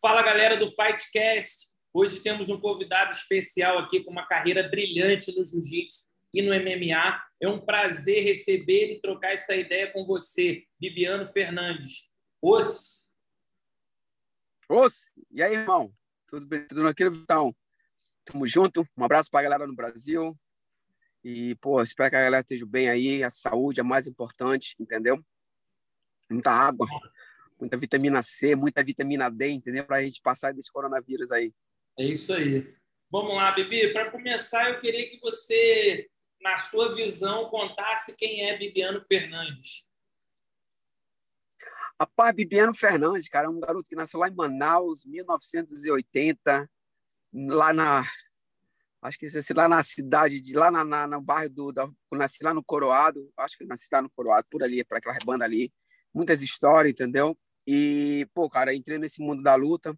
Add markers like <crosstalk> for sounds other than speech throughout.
Fala galera do Fightcast. Hoje temos um convidado especial aqui com uma carreira brilhante no jiu-jitsu e no MMA. É um prazer receber e trocar essa ideia com você, Bibiano Fernandes. Os. Os. E aí, irmão? Tudo bem? Tudo naquele Vitão? Tamo junto. Um abraço pra galera no Brasil. E, pô, espero que a galera esteja bem aí. A saúde é mais importante, entendeu? Muita água, muita vitamina C, muita vitamina D, entendeu? Para a gente passar desse coronavírus aí. É isso aí. Vamos lá, Bibi. Para começar, eu queria que você, na sua visão, contasse quem é Bibiano Fernandes. Rapaz, Bibiano Fernandes, cara, é um garoto que nasceu lá em Manaus, 1980, lá na. Acho que nasci lá na cidade, de, lá na, na, no bairro do. Da, nasci lá no Coroado, acho que nasci lá no Coroado, por ali, para aquela banda ali. Muitas histórias, entendeu? E, pô, cara, entrei nesse mundo da luta,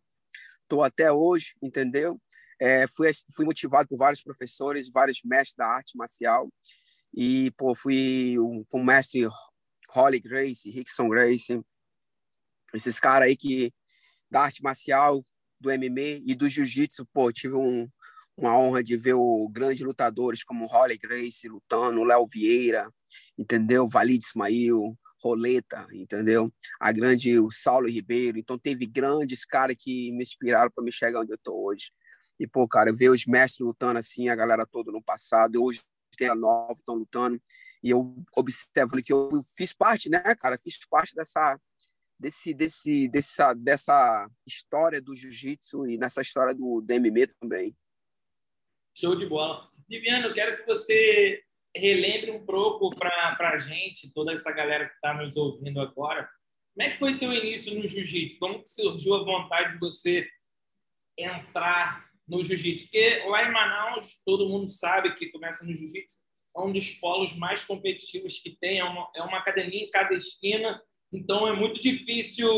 tô até hoje, entendeu? É, fui, fui motivado por vários professores, vários mestres da arte marcial. E, pô, fui um, com o mestre Holly Grace, Rickson Grace, esses caras aí que da arte marcial, do MMA e do jiu-jitsu, pô, tive um, uma honra de ver o grandes lutadores como Holly Grace lutando, Léo Vieira, entendeu? Valide Ismail, Roleta, entendeu? A grande o Saulo Ribeiro. Então teve grandes caras que me inspiraram para me chegar onde eu tô hoje. E pô, cara, ver os mestres lutando assim, a galera toda no passado, hoje tem a nova estão lutando, e eu observo que eu fiz parte, né, cara? Fiz parte dessa desse desse dessa dessa história do jiu-jitsu e nessa história do, do MMA também. Show de bola. Viviane, eu quero que você relembre um pouco para a gente, toda essa galera que está nos ouvindo agora, como é que foi teu início no jiu-jitsu? Como que surgiu a vontade de você entrar no jiu-jitsu? Porque lá em Manaus, todo mundo sabe que começa no jiu-jitsu, é um dos polos mais competitivos que tem, é uma, é uma academia em cada esquina, então é muito difícil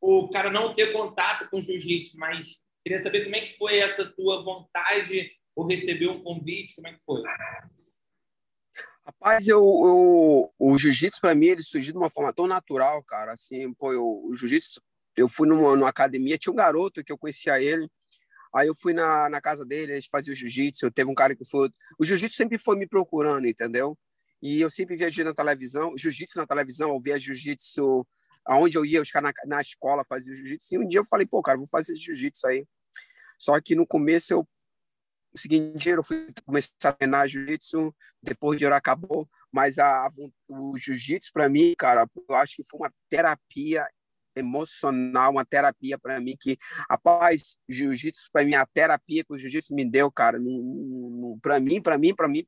o cara não ter contato com jiu-jitsu, mas queria saber como é que foi essa tua vontade ou receber um convite, como é que foi? Rapaz, eu, eu o jiu-jitsu para mim ele surgiu de uma forma tão natural, cara. Assim, pô, eu, o jiu-jitsu, eu fui numa, numa, academia, tinha um garoto que eu conhecia ele. Aí eu fui na, na casa dele, a gente fazia o jiu-jitsu. Teve um cara que foi. O jiu-jitsu sempre foi me procurando, entendeu? E eu sempre viajei na televisão, jiu-jitsu na televisão, eu via jiu-jitsu aonde eu ia, os caras na, na escola faziam jiu-jitsu. E um dia eu falei, pô, cara, vou fazer jiu-jitsu aí. Só que no começo eu o seguinte eu fui começar a treinar jiu-jitsu, depois de hora acabou, mas a, o jiu-jitsu para mim, cara, eu acho que foi uma terapia emocional, uma terapia para mim que, rapaz, jiu-jitsu para mim a terapia que o jiu-jitsu me deu, cara, para mim, para mim, para mim,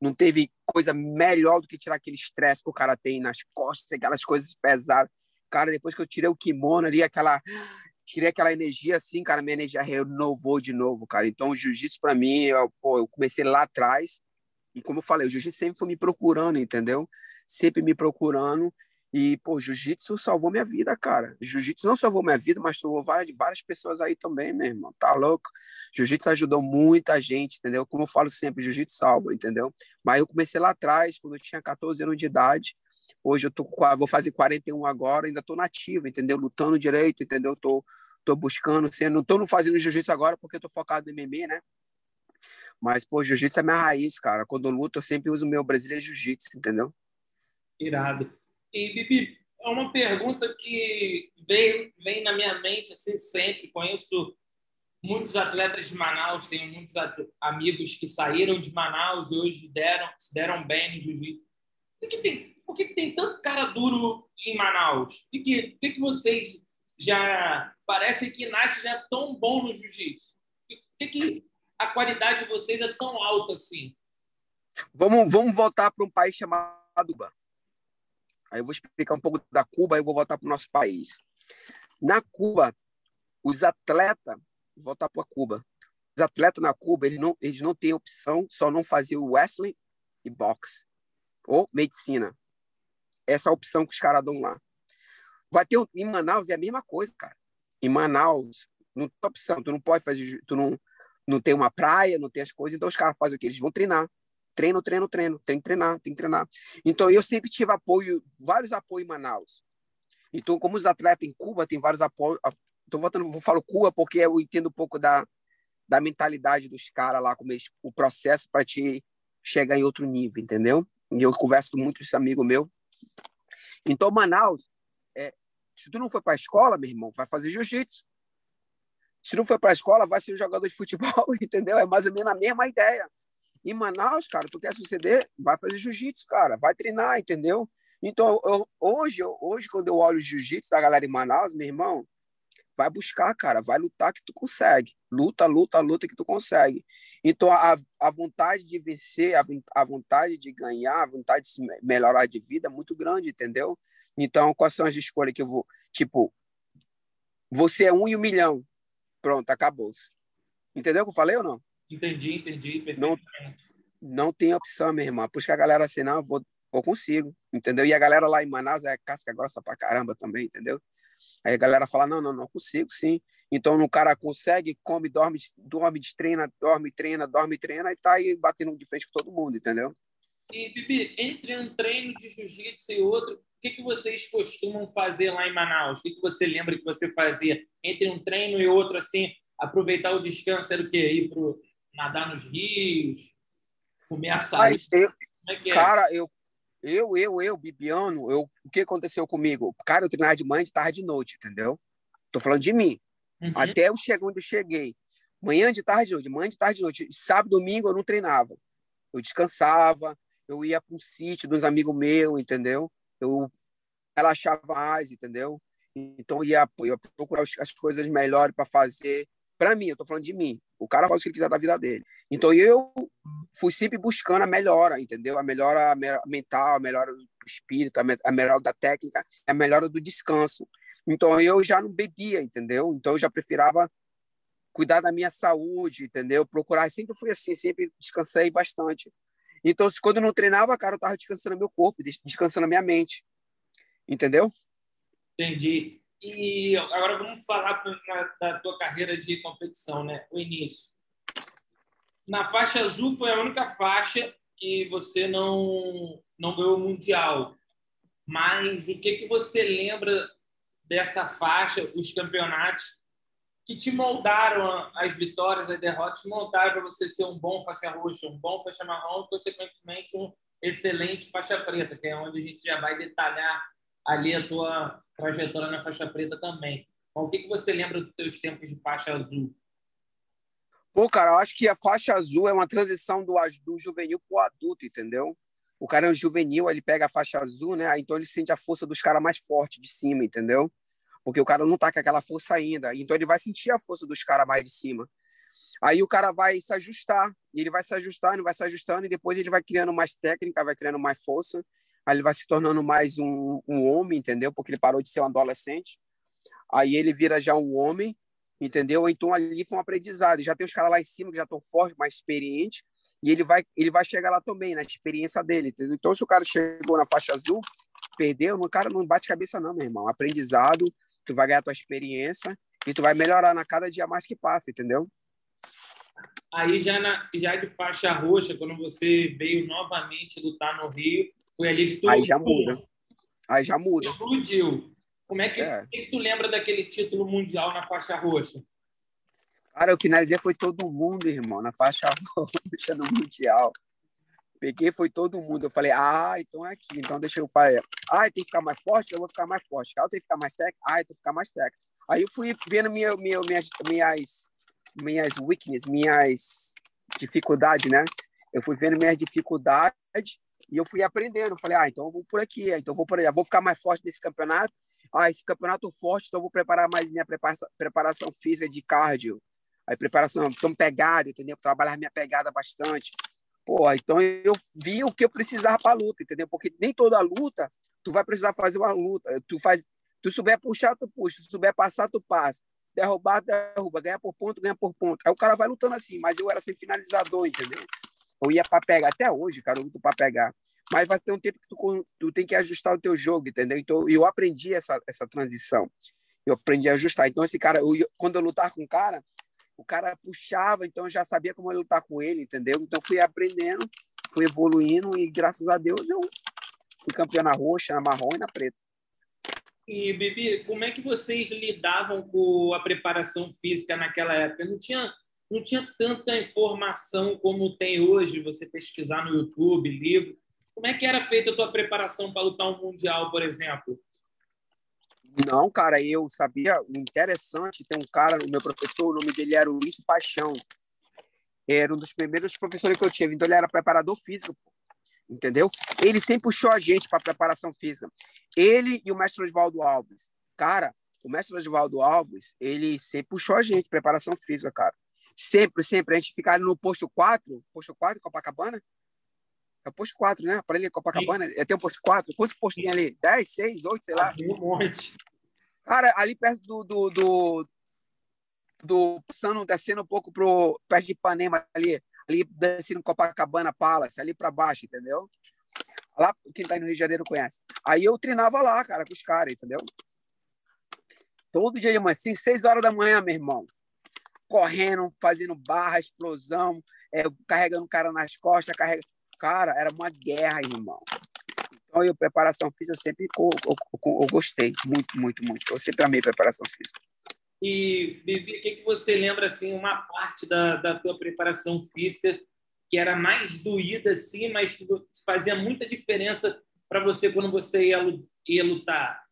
não teve coisa melhor do que tirar aquele estresse que o cara tem nas costas, aquelas coisas pesadas. Cara, depois que eu tirei o kimono ali, aquela tirei aquela energia assim, cara, minha energia renovou de novo, cara. Então, o jiu-jitsu para mim, eu, pô, eu comecei lá atrás e como eu falei, o jiu-jitsu sempre foi me procurando, entendeu? Sempre me procurando e, pô, jiu-jitsu salvou minha vida, cara. Jiu-jitsu não salvou minha vida, mas salvou várias, várias pessoas aí também, meu irmão. Tá louco? Jiu-jitsu ajudou muita gente, entendeu? Como eu falo sempre, jiu-jitsu salva, entendeu? Mas eu comecei lá atrás, quando eu tinha 14 anos de idade. Hoje eu tô vou fazer 41 agora, ainda tô nativo, entendeu? Lutando direito, entendeu? Tô tô buscando, sendo, não tô fazendo jiu-jitsu agora porque tô focado no MMA, né? Mas pô, jiu-jitsu é minha raiz, cara. Quando eu luto, eu sempre uso o meu brasileiro jiu-jitsu, entendeu? Irado. E Bibi, é uma pergunta que vem, vem na minha mente assim sempre. Conheço muitos atletas de Manaus, tenho muitos amigos que saíram de Manaus e hoje deram, se deram bem no jiu-jitsu. Por que tem por que, que tem tanto cara duro em Manaus? Por que, que, que vocês já parece que nasce já tão bom no jiu-jitsu? Por que, que a qualidade de vocês é tão alta assim? Vamos, vamos voltar para um país chamado Cuba. Aí eu vou explicar um pouco da Cuba e vou voltar para o nosso país. Na Cuba, os atletas, voltar para Cuba, os atletas na Cuba, eles não, eles não têm opção, só não fazer wrestling e boxe, ou medicina. Essa opção que os caras dão lá. Vai ter em Manaus é a mesma coisa, cara. Em Manaus não tem opção, tu não pode fazer, tu não não tem uma praia, não tem as coisas, então os caras fazem o quê? Eles vão treinar. Treino, treino, treino, tem que treinar, tem que treinar. Então eu sempre tive apoio, vários apoios em Manaus. Então, como os atletas em Cuba têm vários apoios, tô voltando, vou falar Cua porque eu entendo um pouco da, da mentalidade dos caras lá, como eles, o processo para te chegar em outro nível, entendeu? E eu converso com esse amigo meu. Então, Manaus, é, se tu não for para a escola, meu irmão, vai fazer jiu-jitsu. Se não for para a escola, vai ser jogador de futebol, <laughs> entendeu? É mais ou menos a mesma ideia. Em Manaus, cara, tu quer suceder, vai fazer jiu-jitsu, cara, vai treinar, entendeu? Então, eu, hoje, hoje, quando eu olho o jiu-jitsu da galera em Manaus, meu irmão, vai buscar, cara, vai lutar que tu consegue. Luta, luta, luta que tu consegue. Então, a, a vontade de vencer, a, a vontade de ganhar, a vontade de se melhorar de vida é muito grande, entendeu? Então, quais são as escolhas que eu vou. Tipo, você é um e um milhão. Pronto, acabou-se. Entendeu o que eu falei ou não? Entendi, entendi. Não, não tem opção, minha irmã. Por isso que a galera assim, não, eu vou, eu consigo, entendeu? E a galera lá em Manaus é casca grossa pra caramba também, entendeu? Aí a galera fala, não, não, não consigo, sim. Então o cara consegue, come, dorme, dorme, treina, dorme, treina, dorme, treina e tá aí batendo de frente com todo mundo, entendeu? E, Bibi, entre um treino de jiu-jitsu e outro, o que, que vocês costumam fazer lá em Manaus? O que, que você lembra que você fazia entre um treino e outro, assim, aproveitar o descanso era o quê? Ir pro, nadar nos rios, comer açaí? Eu, Como é que é? Cara, eu eu, eu, eu, Bibiano, eu, o que aconteceu comigo? Cara, eu treinava de manhã, de tarde, de noite, entendeu? Tô falando de mim. Uhum. Até eu chegar onde eu cheguei. Manhã, de tarde, de noite. Manhã, de tarde, de noite. Sábado, domingo, eu não treinava. Eu descansava, eu ia para um sítio dos amigos meus, entendeu? Eu relaxava mais, entendeu? Então, eu ia, eu ia procurar as coisas melhores para fazer. Para mim, eu tô falando de mim. O cara faz o que ele quiser da vida dele. Então eu fui sempre buscando a melhora, entendeu? A melhora mental, a melhora do espírito, a melhora da técnica, a melhora do descanso. Então eu já não bebia, entendeu? Então eu já preferava cuidar da minha saúde, entendeu? Procurar, sempre fui assim, sempre descansei bastante. Então, quando eu não treinava, cara, eu tava descansando meu corpo, descansando minha mente. Entendeu? Entendi. E agora vamos falar da tua carreira de competição, né? O início. Na faixa azul foi a única faixa que você não não ganhou o mundial. Mas o que que você lembra dessa faixa, os campeonatos que te moldaram as vitórias, as derrotas, moldaram para você ser um bom faixa roxa, um bom faixa marrom, e consequentemente um excelente faixa preta, que é onde a gente já vai detalhar ali a tua trajetória na faixa preta também. O que, que você lembra dos teus tempos de faixa azul? Pô, cara, eu acho que a faixa azul é uma transição do, do juvenil para o adulto, entendeu? O cara é um juvenil, ele pega a faixa azul, né? Então ele sente a força dos caras mais fortes de cima, entendeu? Porque o cara não tá com aquela força ainda. Então ele vai sentir a força dos caras mais de cima. Aí o cara vai se ajustar, ele vai se ajustando, vai se ajustando, e depois ele vai criando mais técnica, vai criando mais força, aí ele vai se tornando mais um, um homem, entendeu? Porque ele parou de ser um adolescente. Aí ele vira já um homem, entendeu? Então ali foi um aprendizado. Já tem os caras lá em cima que já estão fortes, mais experientes, e ele vai ele vai chegar lá também na experiência dele, entendeu? Então se o cara chegou na faixa azul, perdeu, o cara não bate cabeça não, meu irmão. Aprendizado, tu vai ganhar tua experiência e tu vai melhorar na cada dia mais que passa, entendeu? Aí já na já de faixa roxa, quando você veio novamente lutar no Rio, foi ali que tu. Aí já muda. Aí já muda. Explodiu. Como é que, é. que, tu lembra daquele título mundial na faixa roxa? Cara, eu finalizei foi todo mundo, irmão, na faixa <laughs> roxa no mundial. Peguei, foi todo mundo. Eu falei, ah, então é aqui. Então deixa eu fazer. Ah, tem que ficar mais forte? Eu vou ficar mais forte. Ah, tem que ficar mais técnico? Ah, eu tenho que ficar mais técnico. Aí eu fui vendo minha, minha, minhas, minhas, minhas weakness, minhas dificuldades, né? Eu fui vendo minhas dificuldades e eu fui aprendendo. Falei, ah, então eu vou por aqui, então eu vou por. Eu vou ficar mais forte nesse campeonato. Ah, esse campeonato forte, então eu vou preparar mais minha preparação, preparação física de cardio. Aí preparação, então pegada, entendeu? Trabalhar minha pegada bastante. Pô, então eu vi o que eu precisava para luta, entendeu? Porque nem toda luta tu vai precisar fazer uma luta. Tu faz, tu souber puxar, tu puxa. Tu souber passar, tu passa. Derrubar, derruba. Ganhar por ponto, ganha por ponto. Aí o cara vai lutando assim, mas eu era sempre finalizador, entendeu? Eu ia para pegar, até hoje, cara, eu luto para pegar. Mas vai ter um tempo que tu, tu tem que ajustar o teu jogo, entendeu? Então, eu aprendi essa, essa transição. Eu aprendi a ajustar. Então, esse cara, eu, quando eu lutar com o cara, o cara puxava, então eu já sabia como eu lutar com ele, entendeu? Então, fui aprendendo, fui evoluindo e, graças a Deus, eu fui campeão na roxa, na marrom e na preta. E, Bibi, como é que vocês lidavam com a preparação física naquela época? Não tinha, não tinha tanta informação como tem hoje, você pesquisar no YouTube, livro. Como é que era feita a tua preparação para lutar um Mundial, por exemplo? Não, cara, eu sabia, interessante, tem um cara, o meu professor, o nome dele era Luiz Paixão. Era um dos primeiros professores que eu tive, então ele era preparador físico, entendeu? Ele sempre puxou a gente para preparação física. Ele e o mestre Oswaldo Alves. Cara, o mestre Oswaldo Alves, ele sempre puxou a gente, preparação física, cara. Sempre, sempre. A gente ficava no posto 4, posto 4, Copacabana. É o posto 4, né? Para ele, Copacabana. É, tem um posto 4. Quantos postos tem ali? 10, 6, 8, sei lá. Um monte. Cara, ali perto do. do, do, do passando, descendo um pouco pro perto de Ipanema ali, ali descendo Copacabana Palace, ali para baixo, entendeu? Lá, quem tá aí no Rio de Janeiro conhece. Aí eu treinava lá, cara, com os caras, entendeu? Todo dia de manhã, 5, 6 horas da manhã, meu irmão. Correndo, fazendo barra, explosão, é, carregando o cara nas costas, carrega... Cara, era uma guerra, irmão. Então, eu, preparação física, eu sempre eu, eu, eu gostei. Muito, muito, muito. Eu sempre amei preparação física. E, Bibi, o que, que você lembra, assim, uma parte da, da tua preparação física que era mais doída, assim, mas que fazia muita diferença para você quando você ia, ia lutar?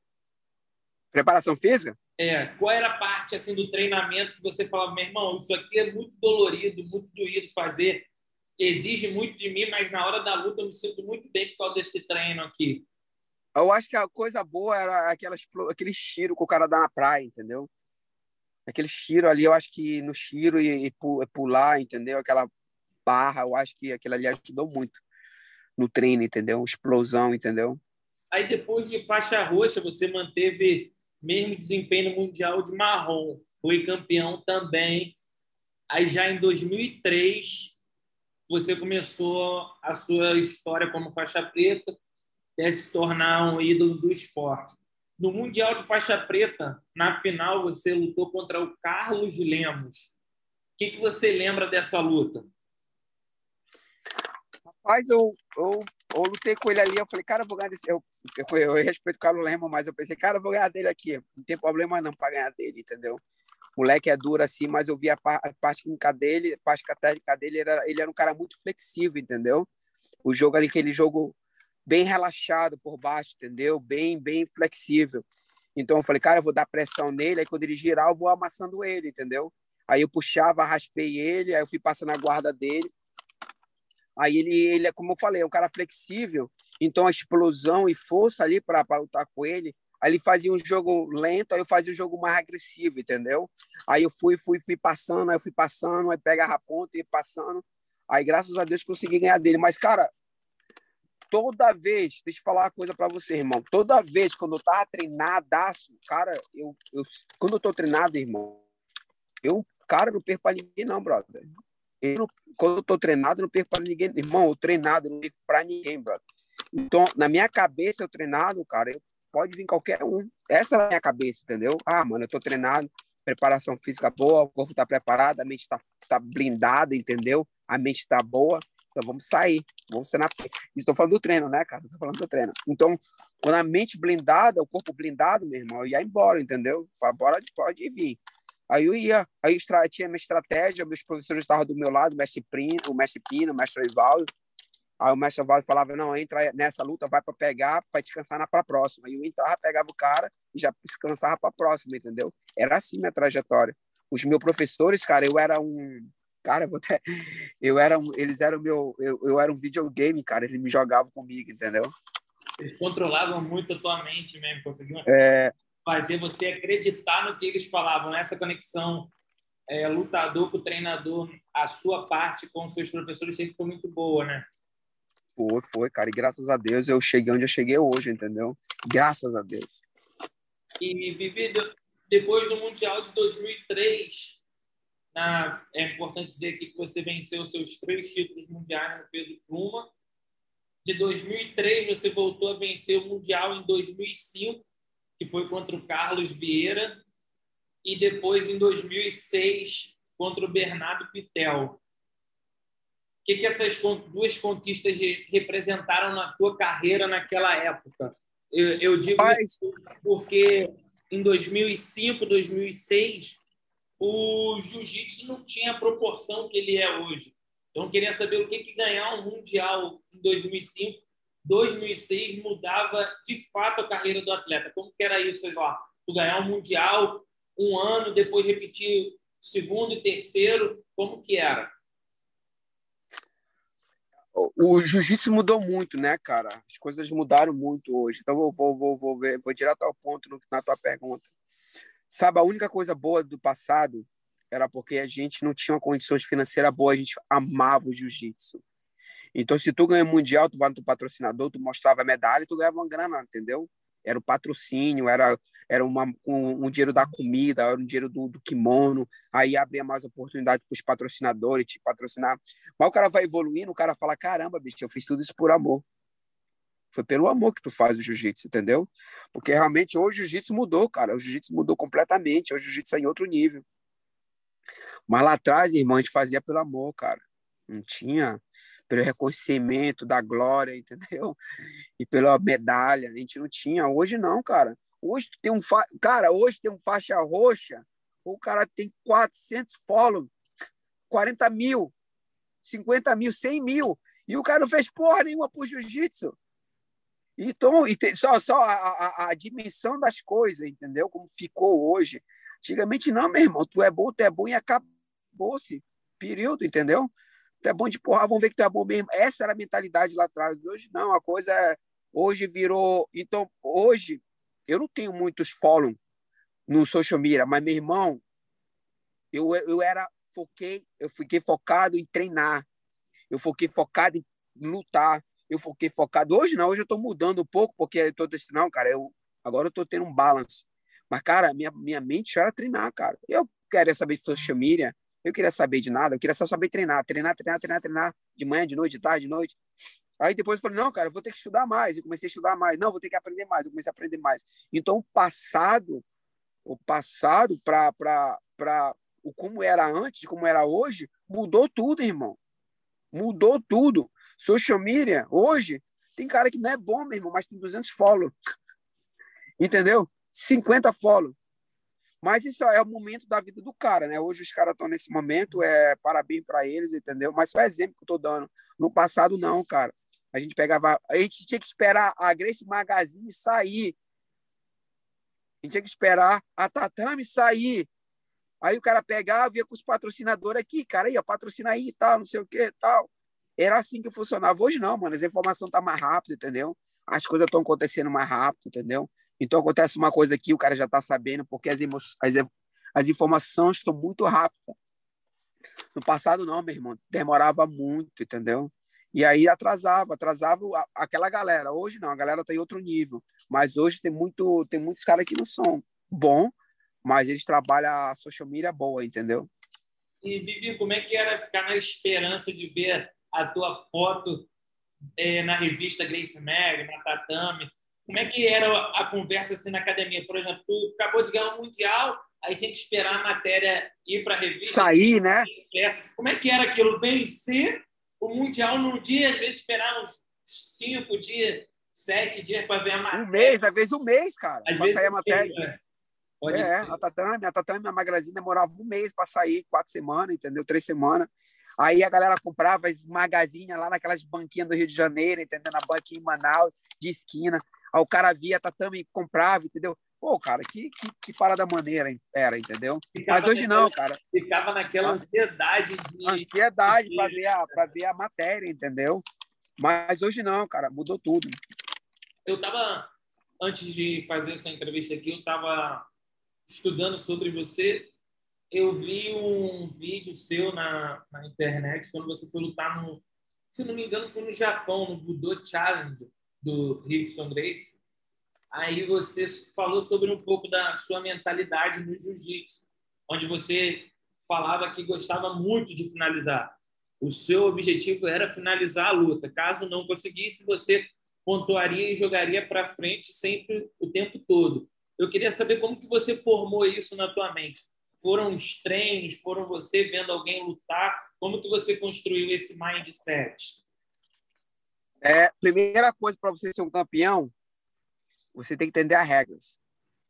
Preparação física? É, qual era a parte assim do treinamento que você falava, meu irmão, isso aqui é muito dolorido, muito doído fazer, exige muito de mim, mas na hora da luta eu me sinto muito bem por causa desse treino aqui. Eu acho que a coisa boa era aquelas, aquele tiro que o cara dá na praia, entendeu? Aquele tiro ali, eu acho que no tiro e, e pular, entendeu? Aquela barra, eu acho que aquilo ali ajudou muito no treino, entendeu? Explosão, entendeu? Aí depois de faixa roxa, você manteve mesmo desempenho mundial de marrom, foi campeão também. Aí já em 2003 você começou a sua história como faixa preta, até se tornar um ídolo do esporte. No Mundial de Faixa Preta, na final, você lutou contra o Carlos Lemos. O que, que você lembra dessa luta? Rapaz, eu, eu, eu lutei com ele ali, eu falei, cara, eu vou ganhar desse. Eu, eu, eu, respeito o Carlos Lemos, mas eu pensei, cara, eu vou ganhar dele aqui. Não tem problema não para ganhar dele, entendeu? O moleque é duro assim, mas eu vi a, a parte química dele, a parte técnica dele, ele era, ele era um cara muito flexível, entendeu? O jogo ali, aquele jogo bem relaxado por baixo, entendeu? Bem, bem flexível. Então eu falei, cara, eu vou dar pressão nele, aí quando ele girar, eu vou amassando ele, entendeu? Aí eu puxava, raspei ele, aí eu fui passando a guarda dele. Aí ele, ele, como eu falei, é um cara flexível, então a explosão e força ali para lutar com ele, aí ele fazia um jogo lento, aí eu fazia um jogo mais agressivo, entendeu? Aí eu fui, fui, fui passando, aí eu fui passando, aí pegava a ponta e passando. Aí graças a Deus consegui ganhar dele, mas cara, toda vez, deixa eu falar uma coisa para você, irmão, toda vez quando eu tava treinadaço, cara, eu, eu quando eu tô treinado, irmão, eu, cara, não perco para ninguém não, brother. Eu não, quando eu tô treinado, não perco para ninguém. Irmão, eu treinado, não perco para ninguém, brother. Então, na minha cabeça, eu treinado, cara, eu, pode vir qualquer um. Essa é a minha cabeça, entendeu? Ah, mano, eu tô treinado, preparação física boa, o corpo tá preparado, a mente tá, tá blindada, entendeu? A mente tá boa, então vamos sair, vamos ser na. Estou falando do treino, né, cara? Estou falando do treino. Então, quando a mente blindada, o corpo blindado, meu irmão, eu ia embora, entendeu? Fala, bora, pode vir. Aí eu ia, aí eu tinha minha estratégia, meus professores estavam do meu lado, o mestre Prino, o mestre Pino, o mestre Ivaldo. Aí o mestre Ivaldo falava, não, entra nessa luta, vai para pegar, para descansar na para próxima. Aí eu entrava, pegava o cara e já descansava para a próxima, entendeu? Era assim minha trajetória. Os meus professores, cara, eu era um cara, eu, até, <laughs> eu era um, eles eram meu, eu, eu era um videogame, cara, eles me jogavam comigo, entendeu? Eles controlavam muito a tua mente mesmo, conseguiam é, fazer você acreditar no que eles falavam. Essa conexão é, lutador com o treinador, a sua parte com os seus professores sempre foi muito boa, né? Foi, foi, cara. E graças a Deus eu cheguei onde eu cheguei hoje, entendeu? Graças a Deus. E, Bibi, depois do Mundial de 2003, na, é importante dizer aqui que você venceu seus três títulos mundiais no peso pluma. De 2003, você voltou a vencer o Mundial em 2005 que foi contra o Carlos Vieira, e depois em 2006 contra o Bernardo Pitel. O que, que essas duas conquistas representaram na tua carreira naquela época? Eu, eu digo Mas... porque em 2005, 2006, o jiu-jitsu não tinha a proporção que ele é hoje. Então, eu queria saber o que, que ganhar um Mundial em 2005, 2006 mudava de fato a carreira do atleta. Como que era isso, lá? Tu ganhar um Mundial um ano, depois repetir segundo e terceiro, como que era? O jiu-jitsu mudou muito, né, cara? As coisas mudaram muito hoje. Então, eu vou, vou, vou, ver, vou direto ao ponto na tua pergunta. Sabe, a única coisa boa do passado era porque a gente não tinha uma condição financeira boa, a gente amava o jiu-jitsu. Então, se tu ganha mundial, tu vai no teu patrocinador, tu mostrava a medalha e tu ganhava uma grana, entendeu? Era o patrocínio, era, era uma, um, um dinheiro da comida, era um dinheiro do, do kimono, aí abria mais oportunidade para os patrocinadores te patrocinar. Mas o cara vai evoluindo, o cara fala: caramba, bicho, eu fiz tudo isso por amor. Foi pelo amor que tu faz o jiu-jitsu, entendeu? Porque realmente hoje o jiu-jitsu mudou, cara. O jiu-jitsu mudou completamente. Hoje o jiu-jitsu é em outro nível. Mas lá atrás, irmão, a gente fazia pelo amor, cara. Não tinha pelo reconhecimento da glória, <laughs> entendeu? E pela medalha. A gente não tinha. Hoje não, cara. Hoje tem um fa... cara, hoje tem um faixa roxa, o cara tem 400 follows, 40 mil, 50 mil, 100 mil, e o cara não fez porra nenhuma pro jiu-jitsu. Então, e tem, só, só a, a, a, dimensão das coisas, entendeu? Como ficou hoje. Antigamente, não, meu irmão, tu é bom, tu é bom e acabou-se. Período, entendeu? Tu é bom de porra, vamos ver que tu é bom mesmo. Essa era a mentalidade lá atrás. Hoje não, a coisa é. Hoje virou. Então, hoje, eu não tenho muitos follow no social media, mas meu irmão, eu, eu era foquei, eu fiquei focado em treinar. Eu fiquei focado em lutar. Eu fiquei focado. Hoje não, hoje eu estou mudando um pouco, porque eu tô não, cara, eu agora eu estou tendo um balance. Mas, cara, minha, minha mente era treinar, cara. Eu queria saber de social media, eu queria saber de nada, eu queria só saber treinar, treinar, treinar, treinar, treinar, de manhã, de noite, de tarde, de noite. Aí depois eu falei, não, cara, eu vou ter que estudar mais. E comecei a estudar mais. Não, vou ter que aprender mais. Eu comecei a aprender mais. Então, o passado, o passado para o como era antes, como era hoje, mudou tudo, irmão. Mudou tudo. Social media, hoje, tem cara que não é bom, meu irmão, mas tem 200 follow. <laughs> Entendeu? 50 follow. Mas isso é o momento da vida do cara, né? Hoje os caras estão nesse momento, é parabéns para eles, entendeu? Mas foi exemplo que eu tô dando. No passado, não, cara. A gente pegava, a gente tinha que esperar a Grace Magazine sair. A gente tinha que esperar a Tatame sair. Aí o cara pegava, via com os patrocinadores aqui, cara, aí, ó, patrocina aí e tal, não sei o que tal. Era assim que funcionava. Hoje não, mano, as informações tá mais rápido, entendeu? As coisas estão acontecendo mais rápido, entendeu? Então acontece uma coisa aqui, o cara já está sabendo, porque as, as, as informações estão muito rápidas. No passado, não, meu irmão, demorava muito, entendeu? E aí atrasava, atrasava aquela galera. Hoje não, a galera está em outro nível. Mas hoje tem, muito, tem muitos caras que não são bom, mas eles trabalham a social media boa, entendeu? E, Bibi, como é que era ficar na esperança de ver a tua foto é, na revista Grace Mag, na Tatame? Como é que era a conversa assim na academia? Por exemplo, tu acabou de ganhar um Mundial, aí tinha que esperar a matéria ir para a revista. Sair, né? Como é que era aquilo? Vencer o Mundial num dia, às vezes esperar uns cinco dias, sete dias para ver a matéria. Um mês, às vezes um mês, cara, para sair a matéria. Mês, Pode é, a Tatame, a Tatame, a Magazine demorava um mês para sair, quatro semanas, entendeu? Três semanas. Aí a galera comprava as magazinhas lá naquelas banquinhas do Rio de Janeiro, entendeu? Na banquinha em Manaus, de esquina. Aí o cara via Tatame comprava, entendeu? Pô, cara, que, que, que parada maneira era, entendeu? Ficava Mas hoje não, cara. Ficava naquela ansiedade de. Ansiedade para ver, a, ver a matéria, entendeu? Mas hoje não, cara, mudou tudo. Eu tava, antes de fazer essa entrevista aqui, eu tava estudando sobre você. Eu vi um vídeo seu na, na internet quando você foi lutar no. Se não me engano, foi no Japão, no Budo Challenge do Rickson Grace. Aí você falou sobre um pouco da sua mentalidade no jiu-jitsu, onde você falava que gostava muito de finalizar. O seu objetivo era finalizar a luta. Caso não conseguisse, você pontuaria e jogaria para frente sempre o tempo todo. Eu queria saber como que você formou isso na tua mente. Foram os treinos, foram você vendo alguém lutar? Como que você construiu esse mindset? É, primeira coisa para você ser um campeão, você tem que entender as regras.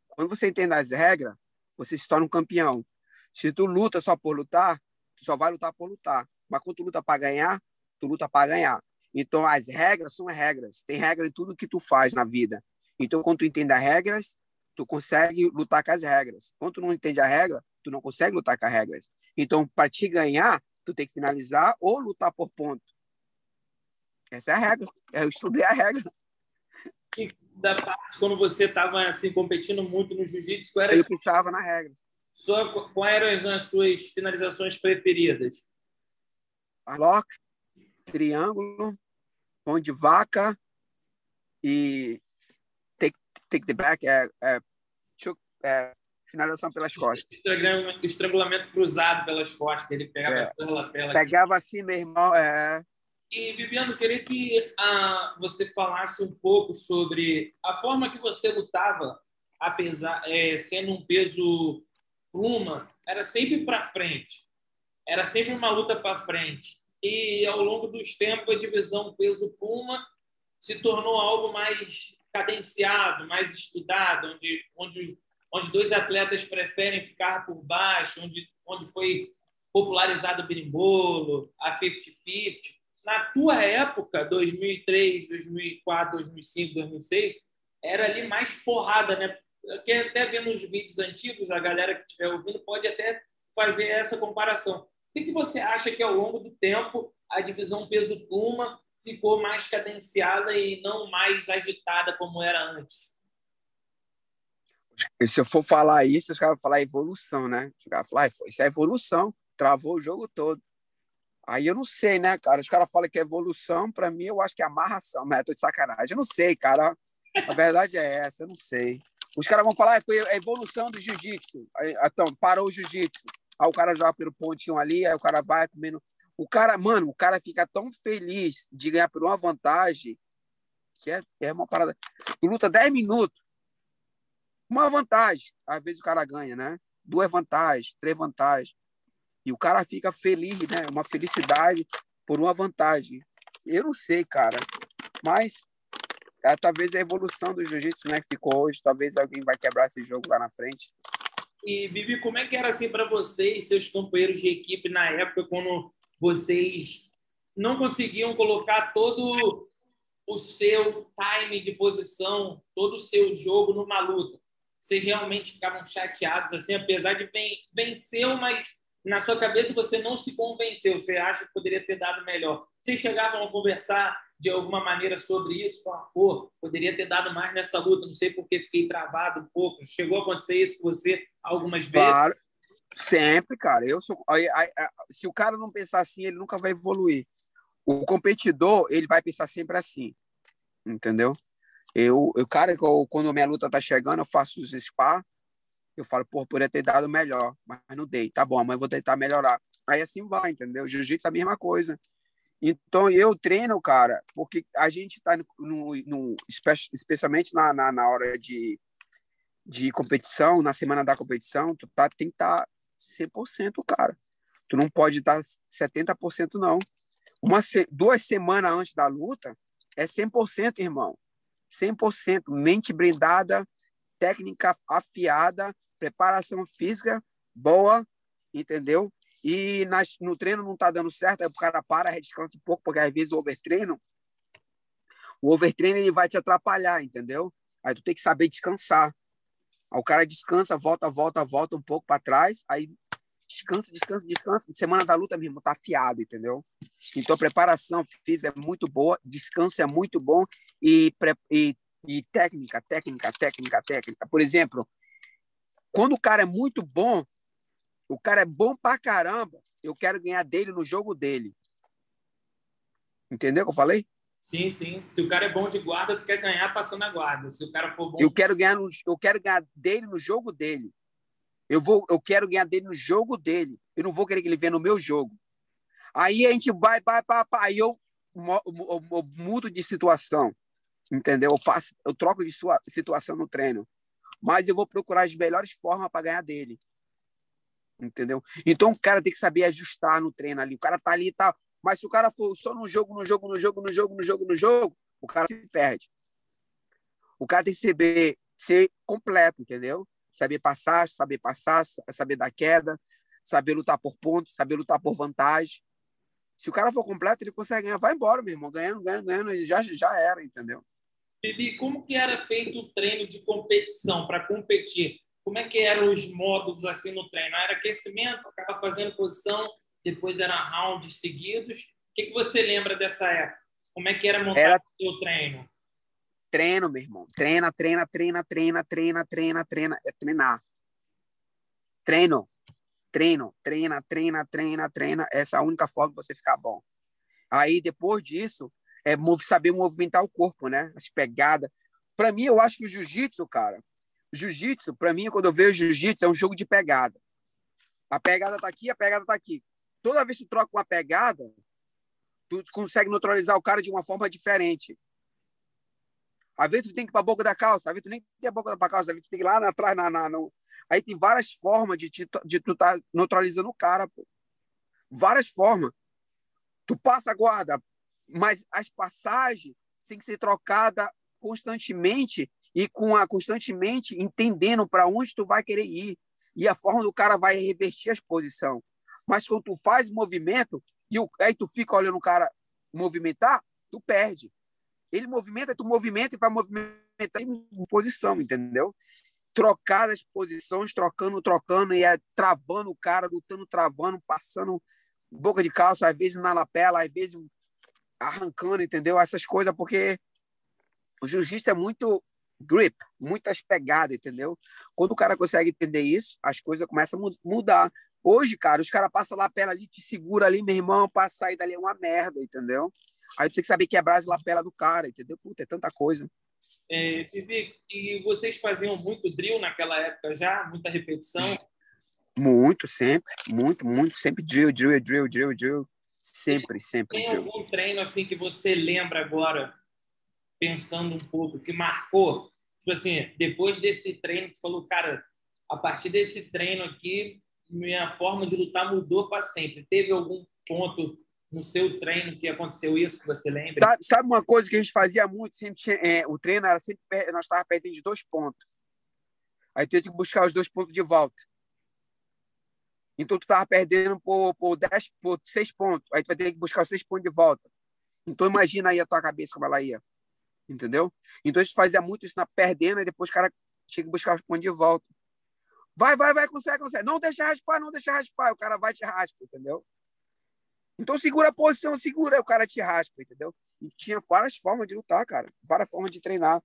Quando você entende as regras, você se torna um campeão. Se tu luta só por lutar, tu só vai lutar por lutar. Mas quando tu luta para ganhar, tu luta para ganhar. Então, as regras são as regras. Tem regra em tudo que tu faz na vida. Então, quando tu entende as regras, tu consegue lutar com as regras. Quando tu não entende a regra, tu não consegue lutar com as regras. Então, para te ganhar, tu tem que finalizar ou lutar por ponto. Essa é a regra. Eu estudei a regra. E da parte, quando você estava assim, competindo muito no jiu-jitsu, era... Eu pensava na regra. Sua, quais eram as suas finalizações preferidas? Lock, triângulo, pão de vaca e take, take the back, é, é, é finalização pelas costas. Estrangulamento cruzado pelas costas, ele pegava é. pela lapela. Pegava assim, meu irmão, é... E, Viviano, queria que ah, você falasse um pouco sobre a forma que você lutava, apesar é, sendo um peso pluma, era sempre para frente. Era sempre uma luta para frente e ao longo dos tempos a divisão peso puma se tornou algo mais cadenciado, mais estudado, onde, onde, onde dois atletas preferem ficar por baixo, onde, onde foi popularizado o berimbolo, a 50-50. Na tua época, 2003, 2004, 2005, 2006, era ali mais porrada, né? Quem até vendo os vídeos antigos, a galera que estiver ouvindo pode até fazer essa comparação que, que você acha que ao longo do tempo a divisão peso-pluma ficou mais cadenciada e não mais agitada como era antes? Se eu for falar isso, os caras vão falar evolução, né? Os caras vão falar, isso é evolução, travou o jogo todo. Aí eu não sei, né, cara? Os caras falam que é evolução, para mim eu acho que é amarração, mas tô de sacanagem. Eu não sei, cara. A verdade é essa, eu não sei. Os caras vão falar que foi a evolução do jiu-jitsu. Então, parou o jiu-jitsu. Aí o cara joga pelo pontinho ali, aí o cara vai comendo. O cara, mano, o cara fica tão feliz de ganhar por uma vantagem que é, é uma parada. Tu luta 10 minutos, uma vantagem. Às vezes o cara ganha, né? Duas vantagens, três vantagens. E o cara fica feliz, né? Uma felicidade por uma vantagem. Eu não sei, cara. Mas é, talvez a evolução do jiu-jitsu, né, que ficou hoje, talvez alguém vai quebrar esse jogo lá na frente. E, Bibi, como é que era assim para vocês, seus companheiros de equipe na época, quando vocês não conseguiam colocar todo o seu time de posição, todo o seu jogo numa luta? Vocês realmente ficavam chateados, assim, apesar de vencer, mas na sua cabeça você não se convenceu, você acha que poderia ter dado melhor. Vocês chegavam a conversar de alguma maneira sobre isso? Falar, pô, poderia ter dado mais nessa luta, não sei porque fiquei travado um pouco. Chegou a acontecer isso com você algumas vezes? Claro, sempre, cara. Eu sou, se o cara não pensar assim, ele nunca vai evoluir. O competidor, ele vai pensar sempre assim, entendeu? Eu, eu cara, quando minha luta tá chegando, eu faço os spa, eu falo, pô, poderia ter dado melhor, mas não dei. Tá bom, mas vou tentar melhorar. Aí assim vai, entendeu? Jiu-jitsu é a mesma coisa. Então, eu treino, cara, porque a gente está no, no, especialmente na, na, na, hora de, de competição, na semana da competição, tu tá, tem que estar tá 100%, cara. Tu não pode estar 70%, não. Uma, duas semanas antes da luta, é 100%, irmão. 100%. Mente blindada, técnica afiada, preparação física boa, entendeu? e nas, no treino não está dando certo, aí o cara para, descansa um pouco, porque às vezes o overtreino, o overtreino ele vai te atrapalhar, entendeu? Aí tu tem que saber descansar. Aí o cara descansa, volta, volta, volta um pouco para trás, aí descansa, descansa, descansa. Semana da luta mesmo, tá afiado, entendeu? Então, preparação física é muito boa, descanso é muito bom e, e, e técnica, técnica, técnica, técnica. Por exemplo, quando o cara é muito bom, o cara é bom pra caramba. Eu quero ganhar dele no jogo dele. Entendeu o que eu falei? Sim, sim. Se o cara é bom de guarda, tu quer ganhar passando a guarda. Se o cara for bom. Eu quero ganhar, no, eu quero ganhar dele no jogo dele. Eu, vou, eu quero ganhar dele no jogo dele. Eu não vou querer que ele venha no meu jogo. Aí a gente vai, vai, vai, vai. Aí eu, eu, eu, eu mudo de situação. Entendeu? Eu, faço, eu troco de situação no treino. Mas eu vou procurar as melhores formas para ganhar dele entendeu? Então o cara tem que saber ajustar no treino ali. O cara tá ali e tá, mas se o cara for só no jogo, no jogo, no jogo, no jogo, no jogo, no jogo, o cara se perde. O cara tem que saber ser completo, entendeu? Saber passar, saber passar, saber dar queda, saber lutar por pontos, saber lutar por vantagem. Se o cara for completo, ele consegue ganhar. Vai embora, meu irmão. Ganhando, ganhando, ganhando, ele já, já era, entendeu? Bibi, como que era feito o treino de competição para competir? Como é que eram os módulos assim no treino? Era aquecimento, ficava fazendo posição, depois era rounds seguidos. O que, que você lembra dessa época? Como é que era montar era... o seu treino? Treino, meu irmão. Treina, treina, treina, treina, treina, treina, treina. É treinar. Treino treino, treina, treina, treina, treina. Essa é a única forma de você ficar bom. Aí, depois disso, é saber movimentar o corpo, né? As pegadas. Para mim, eu acho que o jiu-jitsu, cara, jiu-jitsu, para mim, quando eu vejo jiu-jitsu, é um jogo de pegada. A pegada tá aqui, a pegada tá aqui. Toda vez que tu troca uma pegada, tu consegue neutralizar o cara de uma forma diferente. Às vezes tu tem que ir para a boca da calça, às vezes tu nem tem a boca da calça, às vezes tu tem que ir lá atrás na, na, no, Aí tem várias formas de, te, de tu tá neutralizando o cara, pô. Várias formas. Tu passa a guarda, mas as passagens têm que ser trocadas constantemente e com a constantemente entendendo para onde tu vai querer ir e a forma do cara vai revertir a posição. Mas quando tu faz movimento e o, aí tu fica olhando o cara movimentar, tu perde. Ele movimenta, tu movimenta e vai movimentar em posição, entendeu? trocar as posições, trocando, trocando, e é travando o cara, lutando, travando, passando boca de calça, às vezes na lapela, às vezes arrancando, entendeu? Essas coisas, porque o jiu-jitsu é muito grip, muitas pegadas, entendeu? Quando o cara consegue entender isso, as coisas começam a mudar. Hoje, cara, os caras passam a lapela ali, te segura ali, meu irmão, para sair dali é uma merda, entendeu? Aí tu tem que saber quebrar as lapela do cara, entendeu? Puta, é tanta coisa. É, e vocês faziam muito drill naquela época já? Muita repetição? Muito, sempre. Muito, muito. Sempre drill, drill, drill, drill, drill. Sempre, sempre. Tem algum treino assim que você lembra agora, pensando um pouco, que marcou? Tipo assim, depois desse treino, tu falou, cara, a partir desse treino aqui, minha forma de lutar mudou para sempre. Teve algum ponto no seu treino que aconteceu isso, que você lembra? Sabe, sabe uma coisa que a gente fazia muito? Sempre tinha, é, o treino era sempre, nós estávamos perdendo de dois pontos. Aí tinha que buscar os dois pontos de volta. Então, tu estava perdendo por, por, por seis pontos. Aí tu vai ter que buscar seis pontos de volta. Então, imagina aí a tua cabeça como ela ia. Entendeu? Então, a gente fazia muito isso na perdendo, e depois o cara tinha que buscar os pontos de volta. Vai, vai, vai, consegue, consegue. Não deixa raspar, não deixa raspar. O cara vai te raspa, entendeu? Então segura a posição, segura, o cara te raspa, entendeu? E tinha várias formas de lutar, cara, várias formas de treinar.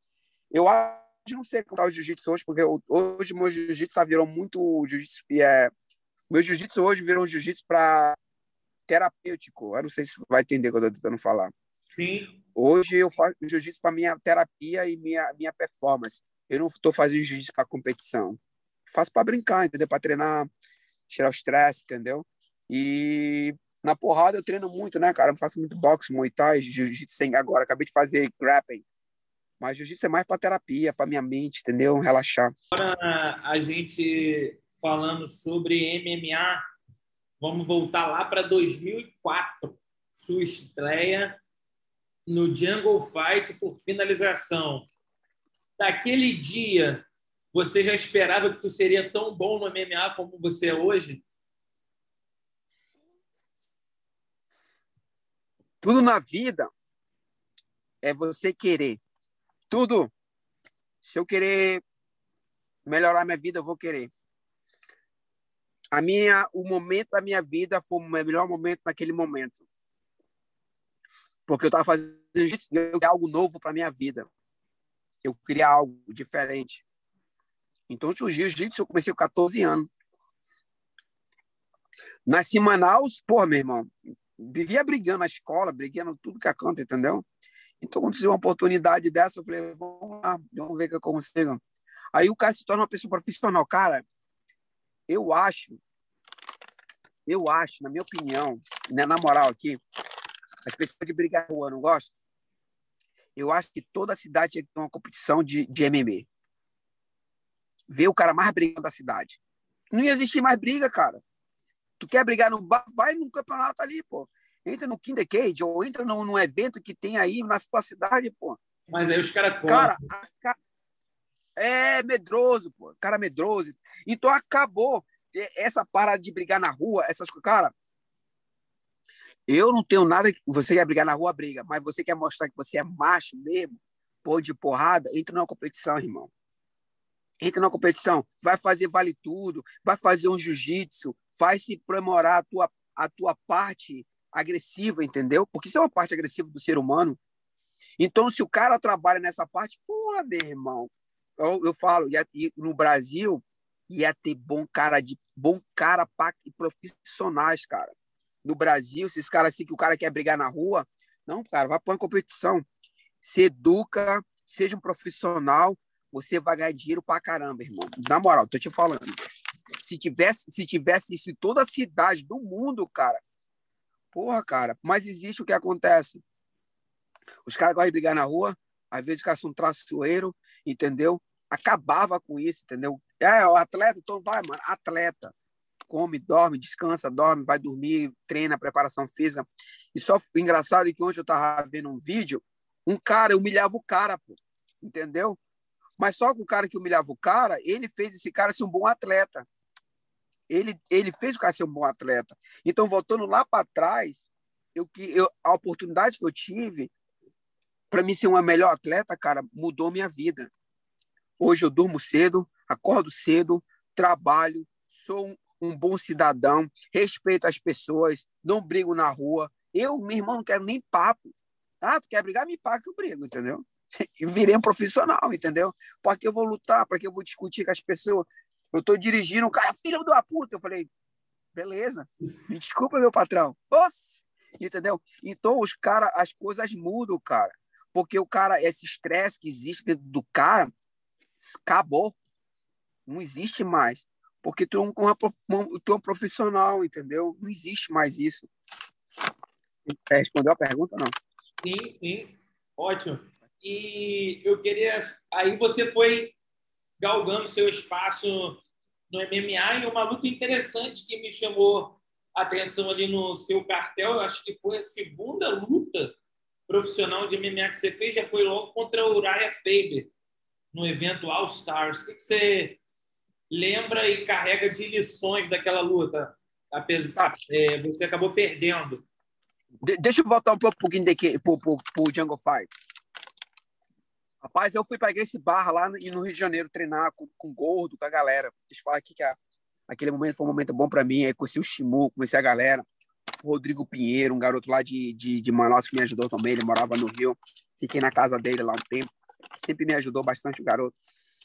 Eu acho, não sei como tá o jiu-jitsu hoje, porque hoje meu jiu-jitsu tá, virou muito jiu-jitsu, é, meu jiu-jitsu hoje virou um jiu-jitsu para terapêutico. Eu não sei se vai entender o que eu tô tentando falar. Sim. Hoje eu faço jiu-jitsu para minha terapia e minha minha performance. Eu não estou fazendo jiu-jitsu para competição. Faço para brincar, entendeu? Para treinar, tirar o estresse, entendeu? E na porrada eu treino muito, né, cara? Eu faço muito boxe, muay thai, jiu-jitsu sem agora. Acabei de fazer grappling. Mas jiu-jitsu é mais para terapia, para minha mente, entendeu? Relaxar. Agora a gente falando sobre MMA, vamos voltar lá para 2004. Sua estreia no Jungle Fight por finalização. Daquele dia, você já esperava que tu seria tão bom no MMA como você é hoje? Tudo na vida é você querer. Tudo. Se eu querer melhorar minha vida, eu vou querer. A minha, o momento da minha vida foi o melhor momento naquele momento. Porque eu estava fazendo algo novo para minha vida. Eu queria algo diferente. Então, o jiu-jitsu eu comecei com 14 anos. Nasci em Manaus, pô, meu irmão, vivia brigando na escola, brigando tudo que é canto, entendeu? Então, quando uma oportunidade dessa, eu falei, vamos lá, vamos ver o que eu consigo. Aí o cara se torna uma pessoa profissional. Cara, eu acho, eu acho, na minha opinião, né, na moral aqui, as pessoas que brigam na rua não gostam, eu acho que toda cidade tinha que ter uma competição de, de MMA. Ver o cara mais brigando da cidade. Não ia existir mais briga, cara. Tu quer brigar no bar, vai no campeonato ali, pô. Entra no Kinder Cage ou entra num, num evento que tem aí na sua cidade, pô. Mas aí os caras Cara, a, é medroso, pô. Cara medroso. Então acabou essa parada de brigar na rua, essas coisas. Cara, eu não tenho nada. Você quer brigar na rua, briga. Mas você quer mostrar que você é macho mesmo, pô de porrada, entra numa competição, irmão. Entra numa competição. Vai fazer vale tudo. Vai fazer um jiu-jitsu. Vai se aprimorar a tua, a tua parte agressiva, entendeu? Porque isso é uma parte agressiva do ser humano. Então, se o cara trabalha nessa parte, porra, meu irmão. Eu, eu falo, e no Brasil ia ter bom cara de bom cara para profissionais, cara no Brasil, esses caras assim que o cara quer brigar na rua, não, cara, vai para uma competição. Se educa, seja um profissional, você vai ganhar dinheiro pra caramba, irmão. Na moral, tô te falando. Se tivesse, se tivesse isso em toda a cidade do mundo, cara, porra, cara, mas existe o que acontece. Os caras gostam de brigar na rua, às vezes fica um traçoeiro, entendeu? Acabava com isso, entendeu? É, o atleta, então vai, mano, atleta come, dorme, descansa, dorme, vai dormir, treina, preparação física. E só engraçado é que ontem eu tava vendo um vídeo, um cara humilhava o cara, pô, entendeu? Mas só que o cara que humilhava o cara, ele fez esse cara ser um bom atleta. Ele, ele fez o cara ser um bom atleta. Então, voltando lá para trás, eu, eu, a oportunidade que eu tive para mim ser uma melhor atleta, cara, mudou minha vida. Hoje eu durmo cedo, acordo cedo, trabalho, sou um, bom cidadão, respeito as pessoas, não brigo na rua. Eu, meu irmão, não quero nem papo. Ah, tu quer brigar? Me paga que eu brigo, entendeu? <laughs> Eu virei um profissional, entendeu? Porque eu vou lutar, porque eu vou discutir com as pessoas. Eu tô dirigindo, um cara, filho da puta. Eu falei, beleza, me desculpa, meu patrão. Nossa! Entendeu? Então, os cara, as coisas mudam, cara. Porque o cara, esse estresse que existe dentro do cara, acabou. Não existe mais porque tu é um, uma, tu é um profissional, entendeu? Não existe mais isso. Respondeu a pergunta, não? Sim, sim. Ótimo. E eu queria... Aí você foi galgando seu espaço no MMA e uma luta interessante que me chamou atenção ali no seu cartel, acho que foi a segunda luta profissional de MMA que você fez, já foi logo contra o Uriah Faber, no evento All Stars. O que você lembra e carrega de lições daquela luta? Apesar, é, você acabou perdendo. De, deixa eu voltar um pouquinho daqui pro, pro, pro Jungle Fight. Rapaz, eu fui para Grace Barra lá no, no, Rio de Janeiro treinar com, com o Gordo, com a galera. Deixa eu falar aqui que a, aquele momento foi um momento bom para mim. Aí conheci o Shimu, conheci a galera. O Rodrigo Pinheiro, um garoto lá de, de, de Manaus que me ajudou também. Ele morava no Rio. Fiquei na casa dele lá um tempo. Sempre me ajudou bastante o garoto.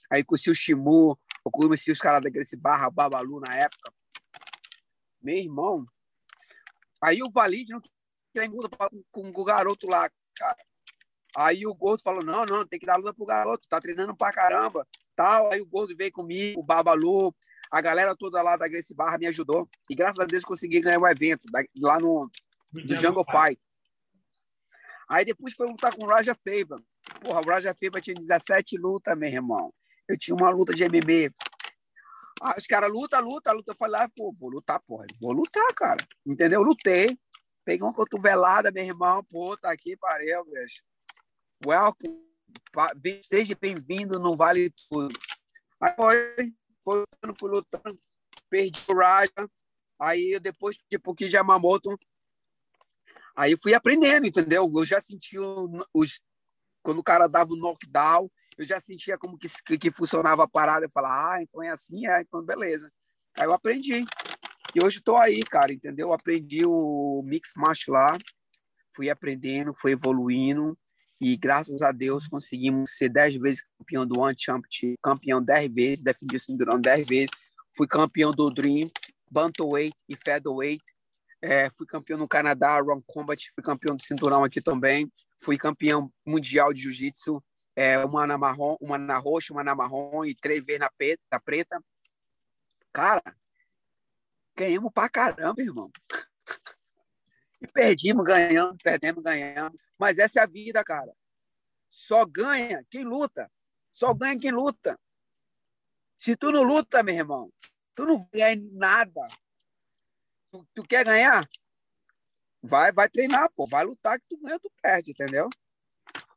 Aí conheci o Shimu, eu conheci os caras daquele barra Babalu na época. Meu irmão. Aí o Valide não queria luta com o garoto lá, cara. Aí o Gordo falou: não, não, tem que dar luta pro garoto, tá treinando pra caramba. Tal. Aí o Gordo veio comigo, o Babalu, a galera toda lá da Grace Barra me ajudou. E graças a Deus consegui ganhar o evento lá no, no Jungle Fight. Aí depois foi lutar com o Raja Faber. Porra, o Raja Faber tinha 17 lutas, meu irmão. Eu tinha uma luta de MMA. Aí os caras, luta, luta, luta. Eu falei, ah, pô, vou lutar, porra. Vou lutar, cara. Entendeu? Eu lutei. Peguei uma cotovelada, meu irmão. Pô, tá aqui, parei, bicho. Welcome. Seja bem-vindo, não vale tudo. Aí foi, foi lutando, fui lutando. Perdi o Raja. Aí depois, tipo, que Yamamoto. Aí fui aprendendo, entendeu? Eu já senti os. Quando o cara dava o knockdown, eu já sentia como que, que funcionava a parada. Eu falava, ah, então é assim, é, então beleza. Aí eu aprendi. E hoje estou aí, cara, entendeu? aprendi o Mix Match lá, fui aprendendo, fui evoluindo e graças a Deus conseguimos ser dez vezes campeão do One Championship, campeão dez vezes, defendi o cinturão dez vezes, fui campeão do Dream, Bantamweight e Featherweight, é, fui campeão no Canadá, Round Combat, fui campeão do cinturão aqui também, fui campeão mundial de Jiu-Jitsu, é, uma na marrom, uma na roxa, uma na marrom e três vezes na preta, na preta. Cara, ganhamos pra caramba, irmão. E <laughs> perdimos, ganhamos, perdemos, ganhamos. Mas essa é a vida, cara. Só ganha quem luta. Só ganha quem luta. Se tu não luta, meu irmão, tu não ganha nada. Tu, tu quer ganhar? Vai, vai treinar, pô. Vai lutar que tu ganha, tu perde, entendeu?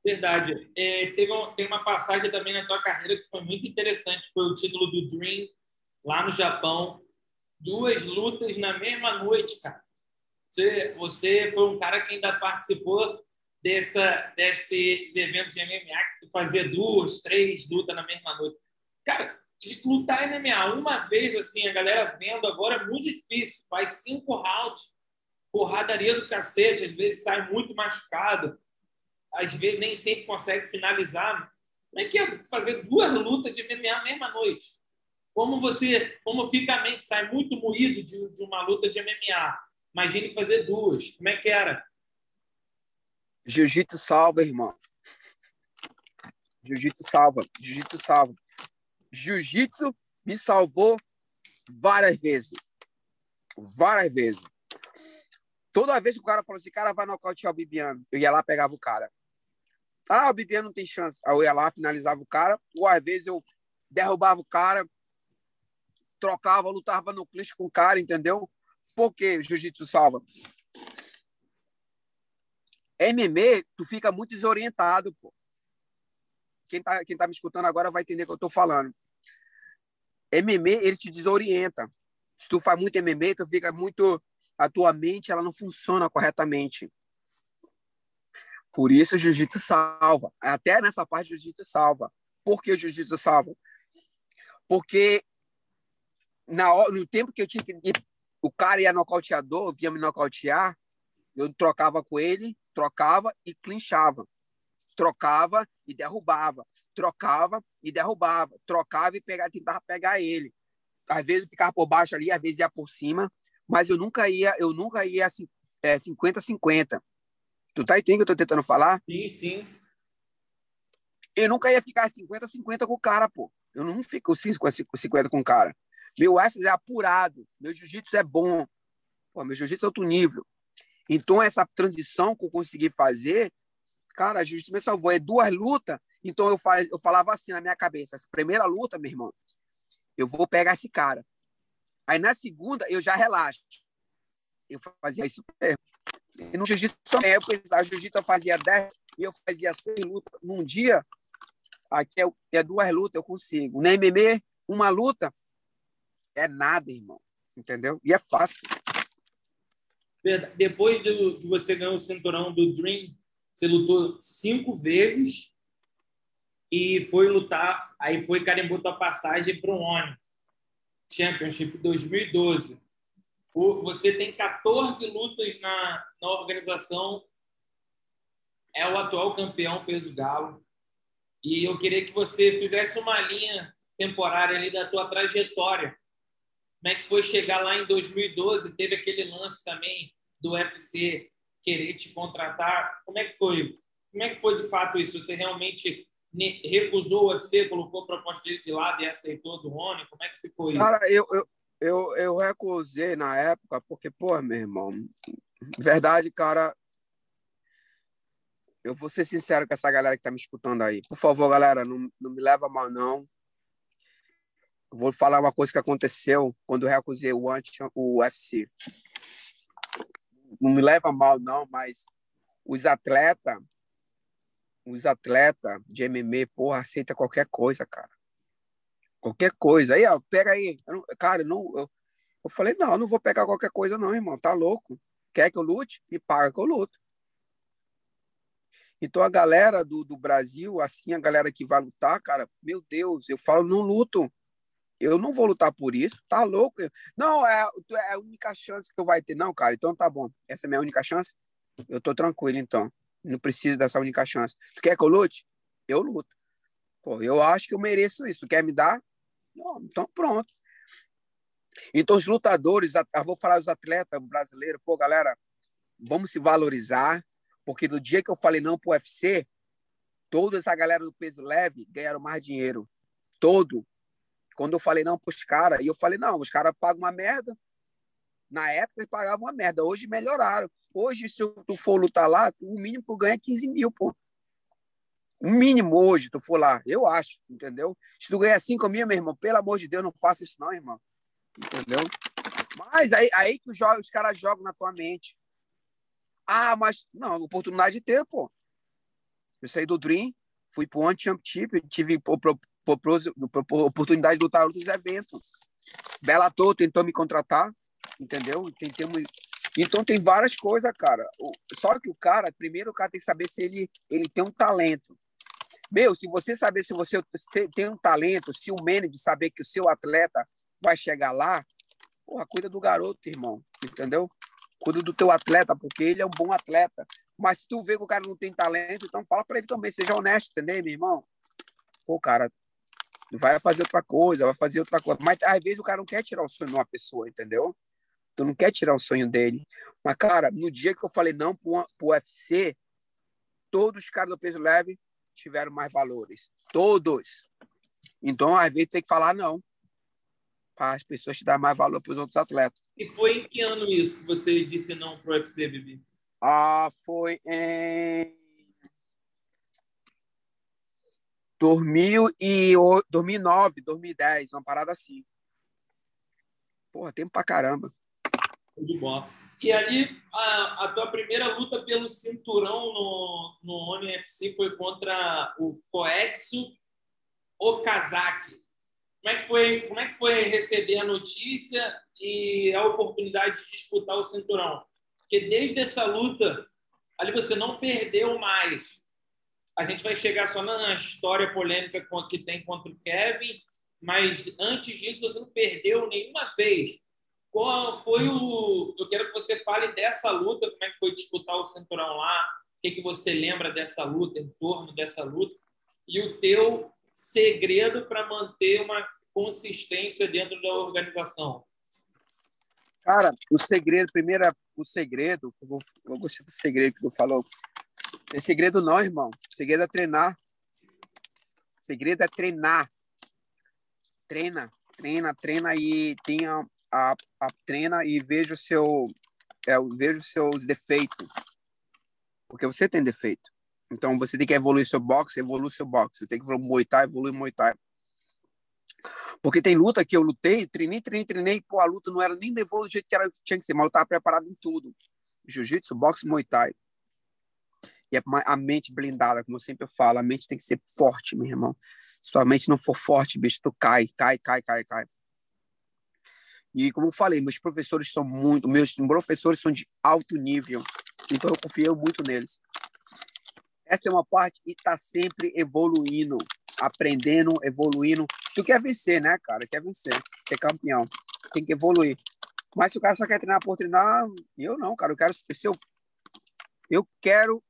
Verdade. É, teve um, tem uma passagem também na tua carreira que foi muito interessante. Foi o título do Dream, lá no Japão. Duas lutas na mesma noite, cara. Você, você foi um cara que ainda participou dessa, desse evento de MMA, que tu fazia duas, três lutas na mesma noite. Cara, lutar MMA uma vez, assim, a galera vendo agora é muito difícil. Faz cinco rounds, porradaria do cacete, às vezes sai muito machucado, às vezes nem sempre consegue finalizar. Como é que é fazer duas lutas de MMA na mesma noite? Como você, como fica a mente, sai muito moído de, de uma luta de MMA. Imagine fazer duas. Como é que era? Jiu-jitsu salva, irmão. Jiu-jitsu salva. Jiu-jitsu salva. Jiu-jitsu me salvou várias vezes. Várias vezes. Toda vez que o cara falou assim, cara, vai nocautear o Bibiano, eu ia lá pegava o cara. Ah, o Bibiano não tem chance. Aí eu ia lá, finalizava o cara, ou às vezes eu derrubava o cara, trocava, lutava no clinch com o cara, entendeu? Por que jiu-jitsu salva? MMA, tu fica muito desorientado, pô. Quem tá, quem tá me escutando agora vai entender o que eu tô falando. MMA, ele te desorienta. Se tu faz muito MMA, tu fica muito... A tua mente, ela não funciona corretamente. Por isso o jiu-jitsu salva. Até nessa parte, o jiu-jitsu salva. Por que o jiu-jitsu salva? Porque na, no tempo que eu tinha que... O cara ia nocauteador, vinha me nocautear, eu trocava com ele, trocava e clinchava. Trocava e derrubava. Trocava e derrubava. Trocava e pegava, tentava pegar ele. Às vezes ficava por baixo ali, às vezes ia por cima, mas eu nunca ia, eu nunca ia assim, é, 50-50. Tu tá entendendo o que eu tô tentando falar? Sim, sim. Eu nunca ia ficar 50-50 com o cara, pô. Eu não fico 50 com o cara. Meu Essence é apurado. Meu jiu-jitsu é bom. Pô, meu jiu-jitsu é outro nível. Então, essa transição que eu consegui fazer, cara, a justiça me salvou. É duas lutas. Então, eu, fal, eu falava assim na minha cabeça: essa primeira luta, meu irmão, eu vou pegar esse cara. Aí, na segunda, eu já relaxo. Eu fazia isso mesmo. E no jiu-jitsu, na época, a jiu-jitsu eu fazia 10 e eu fazia 100 lutas num dia. Aqui é, é duas lutas, eu consigo. Na MMA, uma luta é nada, irmão. Entendeu? E é fácil. Depois do, que você ganhou o cinturão do Dream, você lutou cinco vezes e foi lutar, aí foi carimbou tua passagem para o ONU Championship 2012. Você tem 14 lutas na, na organização, é o atual campeão peso galo. E eu queria que você fizesse uma linha temporária ali da tua trajetória. Como é que foi chegar lá em 2012? Teve aquele lance também do UFC querer te contratar. Como é que foi? Como é que foi de fato isso? Você realmente recusou o UFC, colocou a proposta dele de lado e aceitou do ONU? Como é que ficou isso? Cara, eu, eu, eu, eu recusei na época, porque, pô, meu irmão, verdade, cara, eu vou ser sincero com essa galera que tá me escutando aí. Por favor, galera, não, não me leva mal, não. vou falar uma coisa que aconteceu quando eu recusei o, anti, o UFC não me leva mal, não, mas os atletas, os atletas de MMA, porra, aceita qualquer coisa, cara. Qualquer coisa. Aí, ó, pega aí. Eu não, cara, não, eu, eu falei, não, eu não vou pegar qualquer coisa, não, irmão. Tá louco? Quer que eu lute? Me paga que eu luto. Então, a galera do, do Brasil, assim, a galera que vai lutar, cara, meu Deus, eu falo, não luto. Eu não vou lutar por isso, tá louco? Não, é, é a única chance que eu vai ter. Não, cara, então tá bom. Essa é a minha única chance? Eu tô tranquilo, então. Não preciso dessa única chance. Tu quer que eu lute? Eu luto. Pô, eu acho que eu mereço isso. Tu quer me dar? Não, então pronto. Então, os lutadores, eu vou falar dos atletas brasileiros, pô, galera, vamos se valorizar, porque no dia que eu falei não pro UFC, toda essa galera do peso leve ganharam mais dinheiro. Todo. Quando eu falei não para os caras, e eu falei, não, os caras pagam uma merda. Na época eles pagavam uma merda, hoje melhoraram. Hoje, se tu for lutar lá, o mínimo tu ganha 15 mil, pô. O mínimo hoje, tu for lá, eu acho, entendeu? Se tu ganhar 5 mil, meu irmão, pelo amor de Deus, não faça isso não, irmão. Entendeu? Mas aí, aí que os, caras jogam na tua mente. Ah, mas não, oportunidade de ter, pô. Eu saí do Dream, fui para o One Championship, tive oportunidade de lutar outros eventos. Bellator tentou me contratar, entendeu? Tentamos... Então tem várias coisas, cara. Só que o cara, primeiro o cara tem que saber se ele, ele tem um talento. Meu, se você saber se você tem um talento, se o manager saber que o seu atleta vai chegar lá, porra, cuida do garoto, irmão, entendeu? Cuida do teu atleta, porque ele é um bom atleta. Mas se tu vê que o cara não tem talento, então fala para ele também, seja honesto, entendeu, meu irmão? Pô, cara, vai fazer outra coisa, vai fazer outra coisa. Mas às vezes o cara não quer tirar o sonho de uma pessoa, entendeu? Tu não quer tirar o sonho dele. Mas, cara, no dia que eu falei não pro, pro UFC, todos os caras do peso leve tiveram mais valores. Todos. Então, às vezes, tem que falar não. Para as pessoas te dar mais valor para os outros atletas. E foi em que ano isso que você disse não pro UFC, Bibi? Ah, foi em 2000 e 2009, 2010, uma parada assim. Porra, tempo pra caramba. De bola. E ali, a, a, tua primeira luta pelo cinturão no, no ONU FC foi contra o Koetsu Okazaki. Como é, que foi, como é que foi receber a notícia e a oportunidade de disputar o cinturão? Porque desde essa luta, ali você não perdeu mais. A gente vai chegar só na história polêmica que tem contra o Kevin, mas antes disso você não perdeu nenhuma vez. Qual foi o. Eu quero que você fale dessa luta, como é que foi disputar o cinturão lá, o que, que você lembra dessa luta, em torno dessa luta, e o teu segredo para manter uma consistência dentro da organização. Cara, o segredo, primeiro, o segredo, eu, vou, eu gostei do segredo que tu falou. Tem segredo não, irmão. O segredo é treinar. O segredo é treinar. Treina, treina, treina e tenha a, a treina e veja seu é, veja os seus defeitos. Porque você tem defeito. Então você tem que evoluir seu boxe, evolui seu boxe. Você tem que evoluir Muay Thai, evoluir Muay Thai. Porque tem luta que eu lutei, treinei, treinei, treinei, pô, a luta não era nem levou do jeito que era, tinha que ser, mas eu estava preparado em tudo. Jiu-jitsu, boxe, Muay Thai. E é a mente blindada, como eu sempre falo, a mente tem que ser forte, meu irmão. Se tua mente não for forte, bicho, tu cai, cai, cai, cai, cai. E como eu falei, meus professores são muito, meus professores são de alto nível, então eu confio muito neles. Essa é uma parte que está sempre evoluindo, aprendendo, evoluindo. Se tu quer vencer, né, cara? Quer vencer, ser campeão, tem que evoluir. Mas se o cara só quer treinar por treinar, eu não, cara. Eu quero, eu, eu quero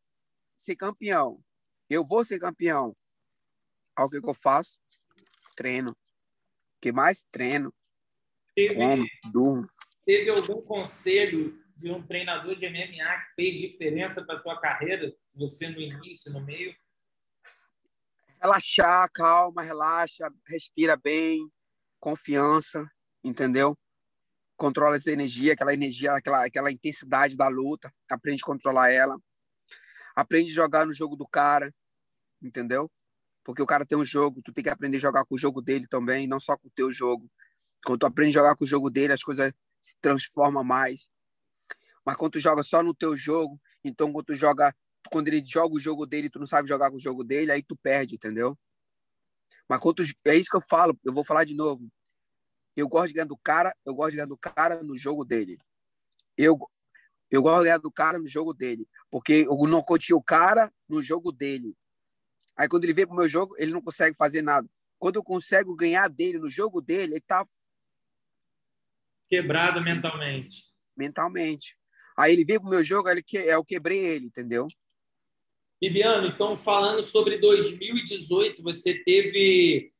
ser campeão, eu vou ser campeão. Ao que, que eu faço? Treino. que mais? Treino. Teve, teve algum conselho de um treinador de MMA que fez diferença para tua carreira? Você no início, no meio? Relaxar, calma, relaxa, respira bem, confiança, entendeu? Controla essa energia, aquela energia, aquela, aquela intensidade da luta, aprende a controlar ela. Aprende a jogar no jogo do cara, entendeu? Porque o cara tem um jogo, tu tem que aprender a jogar com o jogo dele também, não só com o teu jogo. Quando tu aprende a jogar com o jogo dele, as coisas se transformam mais. Mas quando tu joga só no teu jogo, então quando tu joga, quando ele joga o jogo dele, tu não sabe jogar com o jogo dele, aí tu perde, entendeu? Mas quando tu, é isso que eu falo, eu vou falar de novo. Eu gosto de ganhar do cara, eu gosto de ganhar do cara no jogo dele. Eu eu gosto de ganhar do cara no jogo dele, porque eu não curti o cara no jogo dele. Aí quando ele vem pro meu jogo, ele não consegue fazer nada. Quando eu consigo ganhar dele no jogo dele, ele tá Quebrado mentalmente. Mentalmente. Aí ele veio pro meu jogo, ele que é, eu quebrei ele, entendeu? Bibiano, então falando sobre 2018, você teve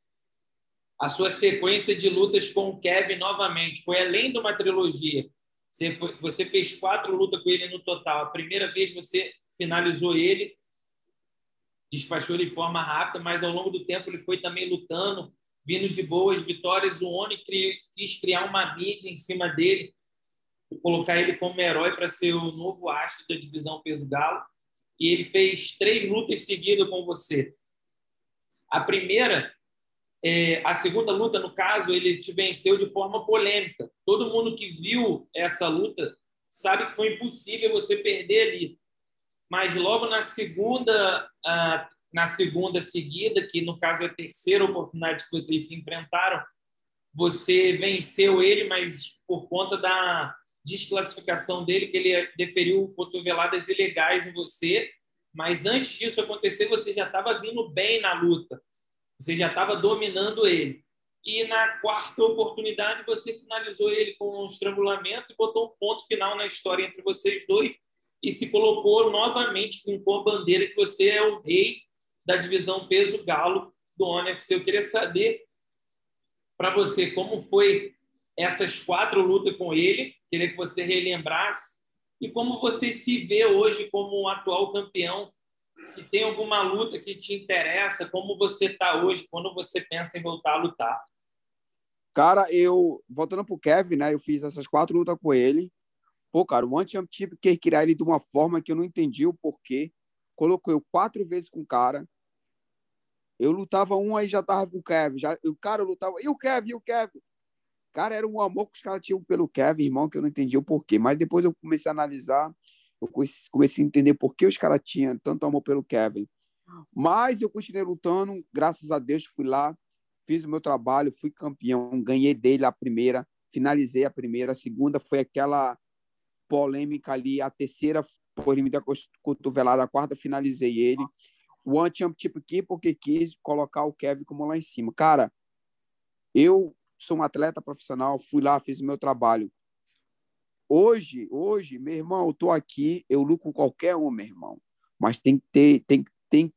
a sua sequência de lutas com o Kevin novamente. Foi além de uma trilogia. Você, foi, você fez quatro lutas com ele no total. A primeira vez você finalizou ele, despachou de forma rápida, mas ao longo do tempo ele foi também lutando vindo de boas vitórias, o Oni quis criar uma mídia em cima dele, colocar ele como herói para ser o novo astro da divisão peso galo. E ele fez três lutas seguidas com você. A primeira, é, a segunda luta, no caso, ele te venceu de forma polêmica. Todo mundo que viu essa luta sabe que foi impossível você perder ali. mas logo na segunda, na segunda seguida, que no caso é a terceira oportunidade que vocês se enfrentaram, você venceu ele, mas por conta da desclassificação dele, que ele deferiu cotoveladas ilegais em você. Mas antes disso acontecer, você já estava vindo bem na luta. Você já estava dominando ele. E na quarta oportunidade, você finalizou ele com um estrangulamento e botou um ponto final na história entre vocês dois e se colocou novamente, com a bandeira que você é o rei da divisão peso galo do ONFC. Eu queria saber para você como foi essas quatro lutas com ele, queria que você relembrasse e como você se vê hoje como um atual campeão. Se tem alguma luta que te interessa, como você está hoje, quando você pensa em voltar a lutar? Cara, eu, voltando pro Kevin, né? Eu fiz essas quatro lutas com ele. Pô, cara, o One Championship quer criar ele de uma forma que eu não entendi o porquê. Colocou eu quatro vezes com o cara. Eu lutava um, aí já tava com o Kevin. Já, o cara lutava. E o Kevin, e o Kevin? Cara, era um amor que os caras tinham pelo Kevin, irmão, que eu não entendi o porquê. Mas depois eu comecei a analisar, eu comecei a entender por que os caras tinham tanto amor pelo Kevin. Mas eu continuei lutando, graças a Deus, fui lá, fiz o meu trabalho, fui campeão, ganhei dele a primeira, finalizei a primeira, a segunda foi aquela polêmica ali, a terceira por ele me dar cotovelada, a quarta finalizei ele. One Championship aqui porque quis colocar o Kevin como lá em cima. Cara, eu sou um atleta profissional, fui lá, fiz meu trabalho. Hoje, hoje, meu irmão, eu tô aqui, eu luto com qualquer um, meu irmão. Mas tem que ter, tem, tem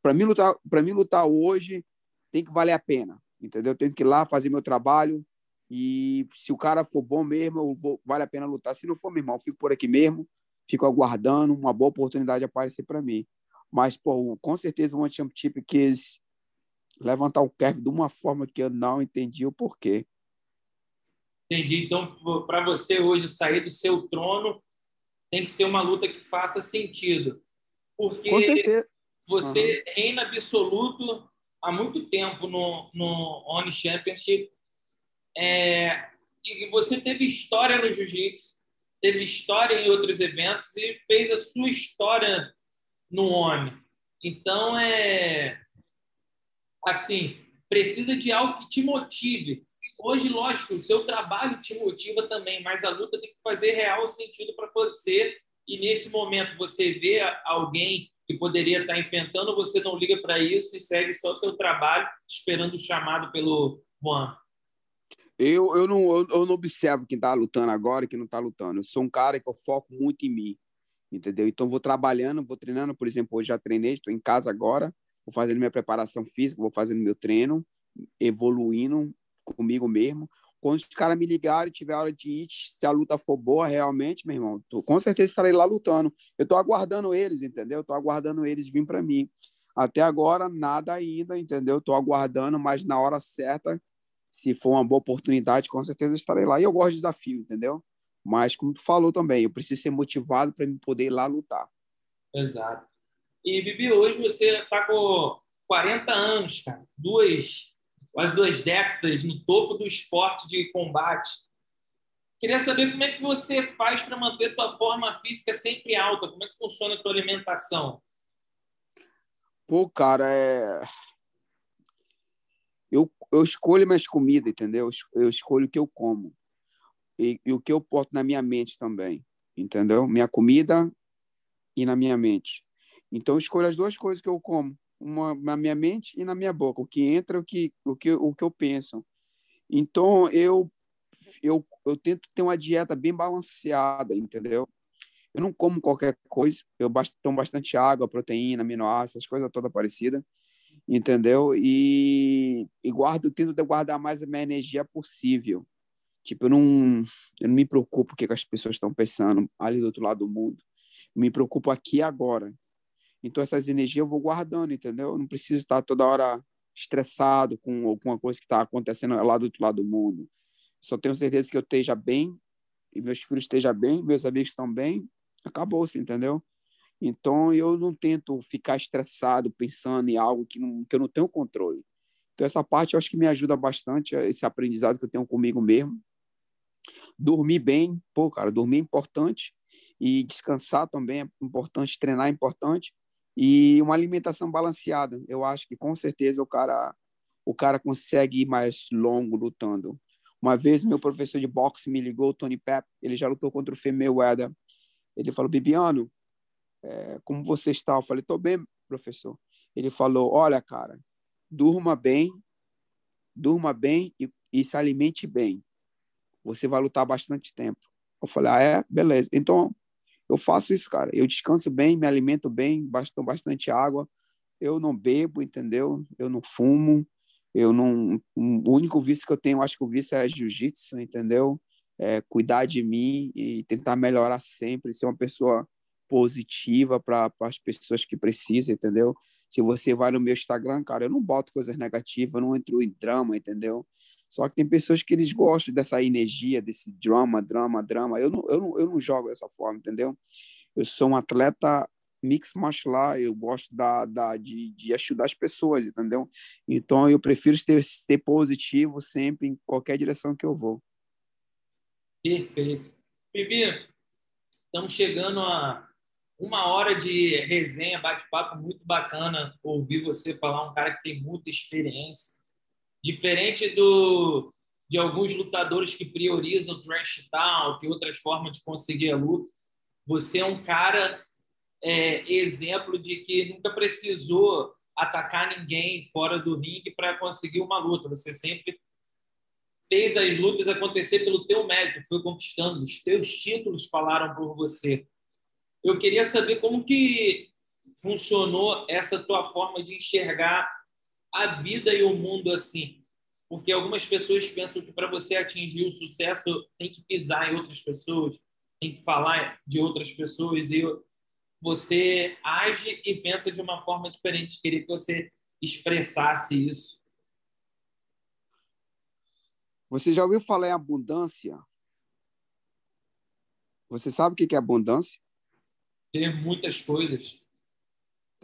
para mim lutar, para mim lutar hoje, tem que valer a pena, entendeu? Eu tenho que ir lá fazer meu trabalho, e se o cara for bom mesmo, eu vou, vale a pena lutar. Se não for, meu irmão, fico por aqui mesmo, fico aguardando uma boa oportunidade aparecer para mim. Mas, pô, com certeza o One Championship quis levantar o Kevin de uma forma que eu não entendi o porquê. Entendi. Então, para você hoje sair do seu trono, tem que ser uma luta que faça sentido. Porque com certeza. você uhum. reina absoluto há muito tempo no, no One Championship é, e você teve história no jiu-jitsu, teve história em outros eventos e fez a sua história no homem. Então, é assim, precisa de algo que te motive. Hoje, lógico, o seu trabalho te motiva também, mas a luta tem que fazer real sentido para você. E nesse momento você vê alguém que poderia estar enfrentando, você não liga para isso e segue só o seu trabalho, esperando o chamado pelo Juan. Eu, eu, não, eu, eu não observo quem está lutando agora e quem não está lutando. Eu sou um cara que eu foco muito em mim, entendeu? Então, vou trabalhando, vou treinando. Por exemplo, hoje já treinei, estou em casa agora, vou fazendo minha preparação física, vou fazendo meu treino, evoluindo comigo mesmo. Quando os caras me ligarem, tiver hora de ir, se a luta for boa realmente, meu irmão, tô, com certeza estarei lá lutando. Eu estou aguardando eles, entendeu? Estou aguardando eles vir para mim. Até agora, nada ainda, entendeu? Estou aguardando, mas na hora certa se for uma boa oportunidade, com certeza estarei lá. E eu gosto de desafio, entendeu? Mas, como tu falou também, eu preciso ser motivado para me poder ir lá lutar. Exato. E, Bibi, hoje você está com 40 anos, cara. Duas, quase duas décadas no topo do esporte de combate. Queria saber como é que você faz para manter tua forma física sempre alta. Como é que funciona a tua alimentação? Pô, cara, é eu, eu escolho minhas comidas, entendeu? Eu escolho o que eu como. E, e, o que eu porto na minha mente também, entendeu? Minha comida e na minha mente. Então, escolho as duas coisas que eu como, uma na minha mente e na minha boca, o que entra, o que, o que, o que eu penso. Então, eu, eu, eu tento ter uma dieta bem balanceada, entendeu? Eu não como qualquer coisa, eu tomo bastante água, proteína, aminoácidos, coisas todas parecidas entendeu? E, e guardo, tento guardar mais a minha energia possível. Tipo, eu não, eu não me preocupo o que as pessoas estão pensando ali do outro lado do mundo. Eu me preocupo aqui agora. Então, essas energias eu vou guardando, entendeu? Eu não preciso estar toda hora estressado com alguma coisa que está acontecendo lá do outro lado do mundo. Só tenho certeza que eu esteja bem e meus filhos estejam bem, meus amigos estão bem, acabou-se, entendeu? Então, eu não tento ficar estressado pensando em algo que, não, que eu não tenho controle. Então, essa parte eu acho que me ajuda bastante, esse aprendizado que eu tenho comigo mesmo. Dormir bem, pô, cara, dormir é importante. E descansar também é importante, treinar é importante e uma alimentação balanceada. Eu acho que com certeza o cara o cara consegue ir mais longo lutando. Uma vez meu professor de boxe me ligou, Tony Pep, ele já lutou contra o Mayweather. Ele falou: "Bibiano, é, como você está?" Eu falei: "Tô bem, professor." Ele falou: "Olha, cara, durma bem, durma bem e, e se alimente bem. Você vai lutar bastante tempo." Eu falei: "Ah, é? Beleza." Então, eu faço isso, cara. Eu descanso bem, me alimento bem, tomo bastante água. Eu não bebo, entendeu? Eu não fumo. Eu não. O único vício que eu tenho, acho que o vício é jiu-jitsu, entendeu? É cuidar de mim e tentar melhorar sempre, ser uma pessoa positiva para as pessoas que precisam, entendeu? Se você vai no meu Instagram, cara, eu não boto coisas negativas, eu não entro em drama, entendeu? Só que tem pessoas que eles gostam dessa energia, desse drama, drama, drama. Eu não, eu não, eu não jogo dessa forma, entendeu? Eu sou um atleta mix martial art, eu gosto da, da, de, de ajudar as pessoas, entendeu? Então eu prefiro ser, ser positivo sempre em qualquer direção que eu vou. Perfeito. Bibi, estamos chegando a uma hora de resenha, bate-papo muito bacana ouvir você falar, um cara que tem muita experiência. Diferente do, de alguns lutadores que priorizam trash talk, outras formas de conseguir a luta, você é um cara é, exemplo de que nunca precisou atacar ninguém fora do ringue para conseguir uma luta. Você sempre fez as lutas acontecer pelo teu mérito, foi conquistando. Os teus títulos falaram por você. Eu queria saber como que funcionou essa tua forma de enxergar a vida e o mundo assim. Porque algumas pessoas pensam que para você atingir o sucesso tem que pisar em outras pessoas, tem que falar de outras pessoas e você age e pensa de uma forma diferente. Queria que você expressasse isso. Você já ouviu falar em abundância? Você sabe o que é abundância? Ter muitas coisas.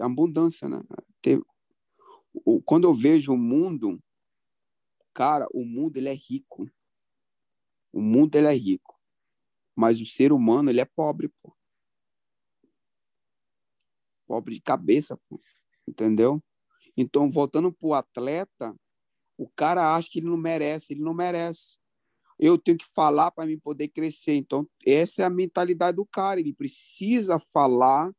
Abundância, né? Ter... Quando eu vejo o mundo, cara, o mundo ele é rico. O mundo ele é rico. Mas o ser humano ele é pobre, pô. Pobre de cabeça, pô. Entendeu? Então, voltando pro atleta, o cara acha que ele não merece, ele não merece eu tenho que falar para mim poder crescer. Então, essa é a mentalidade do cara. Ele precisa falar,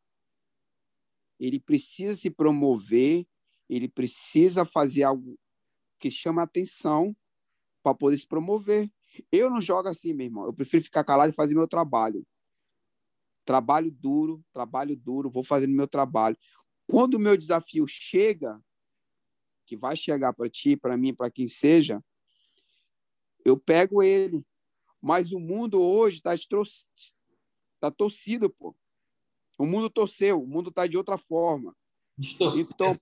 ele precisa se promover, ele precisa fazer algo que chama atenção para poder se promover. Eu não jogo assim, meu irmão. Eu prefiro ficar calado e fazer meu trabalho. Trabalho duro, trabalho duro, vou fazendo meu trabalho. Quando o meu desafio chega, que vai chegar para ti, para mim, para quem seja, eu pego ele. Mas o mundo hoje está tá torcido, pô. O mundo torceu, o mundo está de outra forma. Distorcido. Então,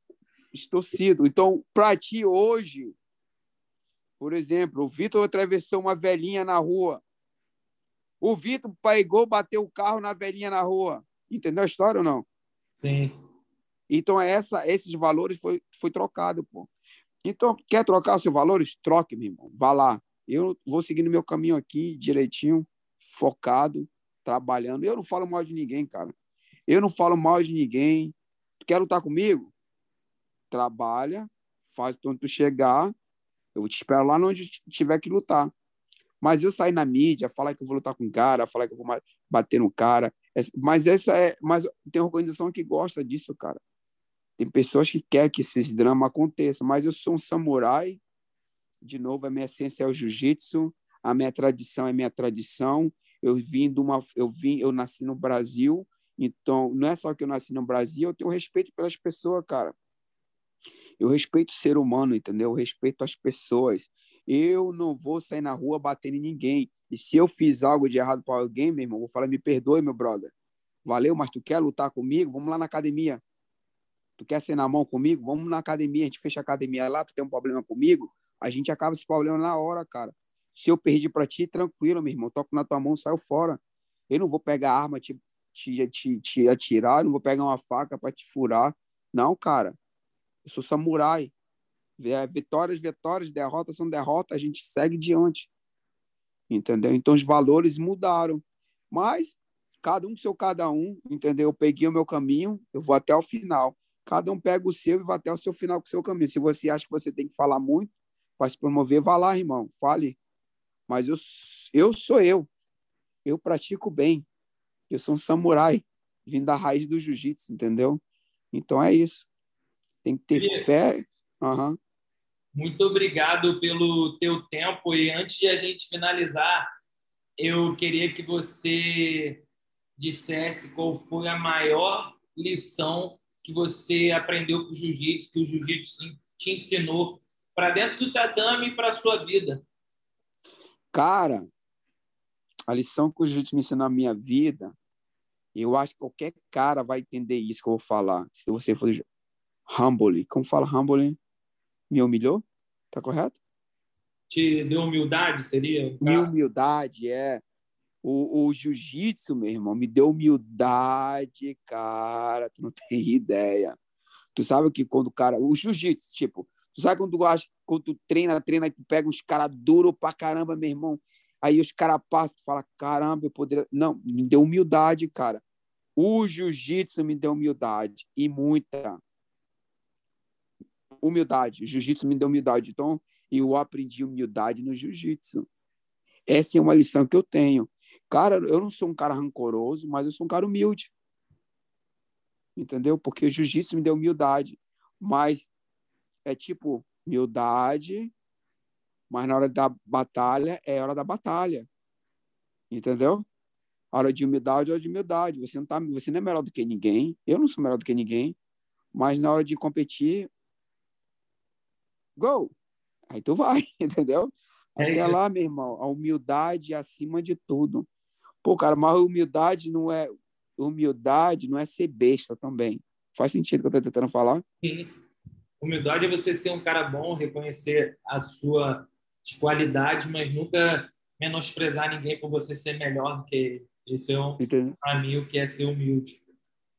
distorcido. Então, para ti hoje, por exemplo, o Vitor atravessou uma velhinha na rua. O Vitor pegou, bateu o carro na velhinha na rua. Entendeu a história ou não? Sim. Então, essa, esses valores foi, foi trocado, pô. Então, quer trocar os seus valores? Troque, meu irmão. Vá lá. Eu vou seguindo meu caminho aqui direitinho, focado, trabalhando. Eu não falo mal de ninguém, cara. Eu não falo mal de ninguém. Tu quer lutar comigo? Trabalha, faz quando tu chegar. Eu te espero lá onde tiver que lutar. Mas eu sair na mídia, falar que eu vou lutar com o cara, falar que eu vou bater no cara. Mas essa é. Mas tem organização que gosta disso, cara. Tem pessoas que querem que esses dramas aconteçam, mas eu sou um samurai de novo, a minha essência é o jiu-jitsu, a minha tradição é minha tradição. Eu vim de uma, eu vim, eu nasci no Brasil, então não é só que eu nasci no Brasil, eu tenho respeito pelas pessoas, cara. Eu respeito o ser humano, entendeu? Eu respeito as pessoas. Eu não vou sair na rua batendo em ninguém. E se eu fiz algo de errado para alguém, meu irmão, vou falar, me perdoe, meu brother. Valeu, mas tu quer lutar comigo? Vamos lá na academia. Tu quer ser na mão comigo? Vamos na academia, a gente fecha a academia lá, tu tem um problema comigo? A gente acaba esse problema na hora, cara. Se eu perdi para ti, tranquilo, meu irmão. Toco na tua mão, saiu fora. Eu não vou pegar arma, te, te, te, te atirar, não vou pegar uma faca para te furar. Não, cara. Eu sou samurai. Vitórias, vitórias, derrotas são derrotas, a gente segue diante. Entendeu? Então os valores mudaram. Mas cada um seu cada um, entendeu? Eu peguei o meu caminho, eu vou até o final. Cada um pega o seu e vai até o seu final com o seu caminho. Se você acha que você tem que falar muito para se promover, vá lá, irmão, fale. Mas eu, eu sou eu. Eu pratico bem. Eu sou um samurai, vindo da raiz do jiu-jitsu, entendeu? Então é isso. Tem que ter fé. Uhum. Muito obrigado pelo teu tempo. E antes de a gente finalizar, eu queria que você dissesse qual foi a maior lição que você aprendeu com o jiu-jitsu, que o jiu-jitsu te ensinou para dentro do tatame e para a sua vida. Cara, a lição que o jiu-jitsu me ensinou na minha vida, eu acho que qualquer cara vai entender isso que eu vou falar. Se você for humble, como fala humble? Me humilhou? Tá correto? Te deu humildade, seria? Minha humildade, é. O, o jiu-jitsu, meu irmão, me deu humildade, cara. Tu não <laughs> tem ideia. Tu sabe que quando o cara. O jiu-jitsu, tipo, sabe quando tu, acha, quando tu treina, treina e tu pega uns caras duros pra caramba, meu irmão. Aí os caras passam, tu fala, caramba, eu poderia. Não, me deu humildade, cara. O jiu-jitsu me deu humildade e muita humildade. O jiu-jitsu me deu humildade. Então, eu aprendi humildade no jiu-jitsu. Essa é uma lição que eu tenho. Cara, eu não sou um cara rancoroso, mas eu sou um cara humilde. Entendeu? Porque o jiu-jitsu me deu humildade. Mas é tipo, humildade, mas na hora da batalha é hora da batalha. Entendeu? A hora de humildade é hora de humildade. Você não, tá, você não é melhor do que ninguém. Eu não sou melhor do que ninguém. Mas na hora de competir, go! Aí tu vai, <laughs> entendeu? É Até lá, meu irmão, a humildade é acima de tudo. Pô, cara, mas humildade não é humildade não é ser besta também. Faz sentido o que eu tô tentando falar? Sim. Humildade é você ser um cara bom, reconhecer a sua qualidade, mas nunca menosprezar ninguém por você ser melhor do que ele. Esse é um, para mim o que é ser humilde.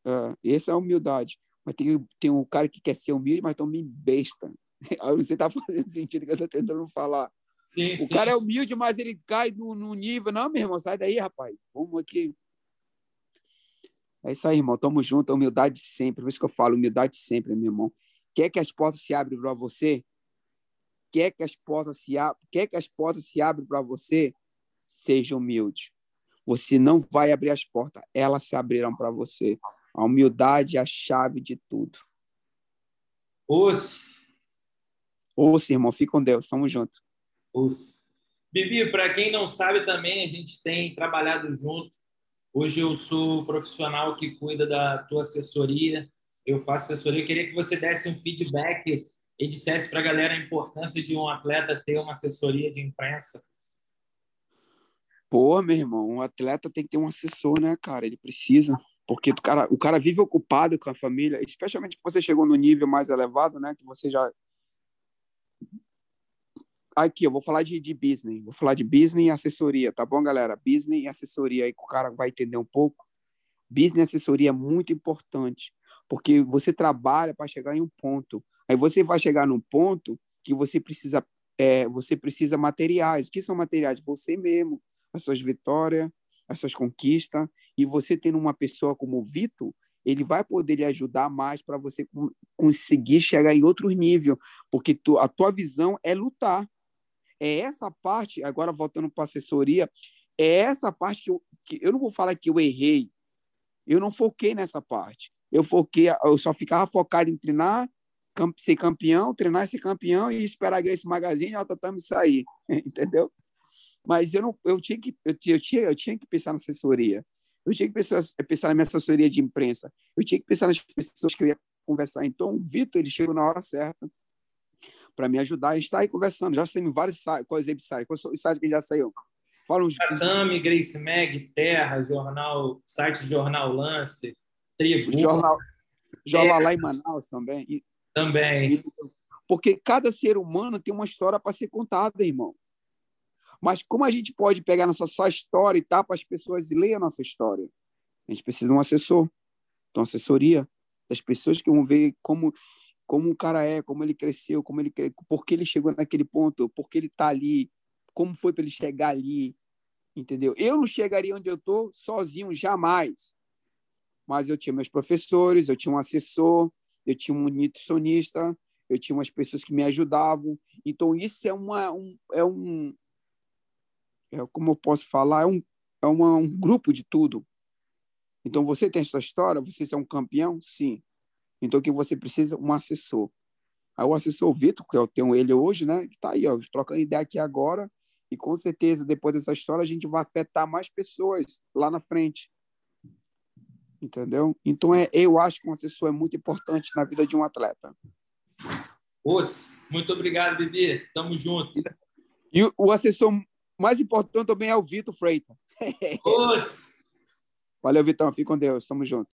É, essa é a humildade. Mas tem, tem um cara que quer ser humilde, mas também besta. <laughs> Você está fazendo sentido que eu estou tentando falar. Sim, o sim. cara é humilde, mas ele cai no, no, nível. Não, meu irmão, sai daí, rapaz. Vamos aqui. É isso aí, irmão. Tamo junto. Humildade sempre. Por isso que eu falo, humildade sempre, meu irmão. Quer que as portas se abrem para você? Quer que as portas se abrem? Quer que as portas se abrem para você? Seja humilde. Você não vai abrir as portas, elas se abrirão para você. A humildade é a chave de tudo. Os. Os, irmão. Fique com Deus. Tamo junto. Os. Bibi, para quem não sabe também, a gente tem trabalhado junto. Hoje eu sou profissional que cuida da tua assessoria. Eu faço assessoria. Eu queria que você desse um feedback e dissesse para a galera a importância de um atleta ter uma assessoria de imprensa. Pô, meu irmão, um atleta tem que ter um assessor, né, cara? Ele precisa. Porque o cara, o cara vive ocupado com a família, especialmente que você chegou no nível mais elevado, né? Que você já aqui, eu vou falar de, de business, vou falar de business e assessoria, tá bom, galera? Business e assessoria, aí que o cara vai entender um pouco. Business e assessoria é muito importante, porque você trabalha para chegar em um ponto. Aí você vai chegar num ponto que você precisa, é, você precisa materiais. O que são materiais? Você mesmo, as suas vitórias, as suas conquistas. E você tendo uma pessoa como o Vitor, ele vai poder lhe ajudar mais para você conseguir chegar em outro nível, porque tu, a tua visão é lutar. É essa parte, agora voltando para a assessoria, é essa parte que eu, que eu não vou falar que eu errei. Eu não foquei nessa parte. Eu foquei, eu só ficava focado em treinar, ser campeão, treinar ser campeão e esperar a Grace Magazine e a Tatame sair, <laughs> entendeu? Mas eu não, eu tinha que, eu, eu tinha, eu tinha que pensar na assessoria. Eu tinha que pensar, pensar na minha assessoria de imprensa. Eu tinha que pensar nas pessoas que eu ia conversar. Então, o Vitor, ele chegou na hora certa para me ajudar. A gente está aí conversando. Já saímos vários sites. Quais sites? Quais são os sites que já saiu? Fala uns. Tatame, Grace Mag, Terra, Jornal, site Jornal Lance, Tribo. Jornal, jornal lá em Manaus também. Também. Porque cada ser humano tem uma história para ser contada, irmão. Mas como a gente pode pegar nossa só história e tá para as pessoas e ler a nossa história? A gente precisa de um assessor, de uma assessoria das pessoas que vão ver como como o cara é, como ele cresceu, como ele por que ele chegou naquele ponto, por que ele está ali, como foi para ele chegar ali, Entendeu? Eu não chegaria onde eu estou sozinho, jamais. Mas eu tinha meus professores, eu tinha um assessor, eu tinha um nutricionista, eu tinha umas pessoas que me ajudavam. Então, isso é, uma, um, é um. É, como eu posso falar? É, um, é uma, um grupo de tudo. Então, você tem essa história, você é um campeão? Sim. Então, o que você precisa? Um assessor. Aí, o assessor Vitor, que eu tenho ele hoje, né? Que está aí, ó, trocando ideia aqui agora. E com certeza, depois dessa história, a gente vai afetar mais pessoas lá na frente. Entendeu? Então, é, eu acho que um assessor é muito importante na vida de um atleta. Os, muito obrigado, Bibi. Tamo junto. E o, assessor mais importante também é o Vitor Freitas. <laughs> Os. Valeu, Vitão. Fique com Deus. Tamo junto.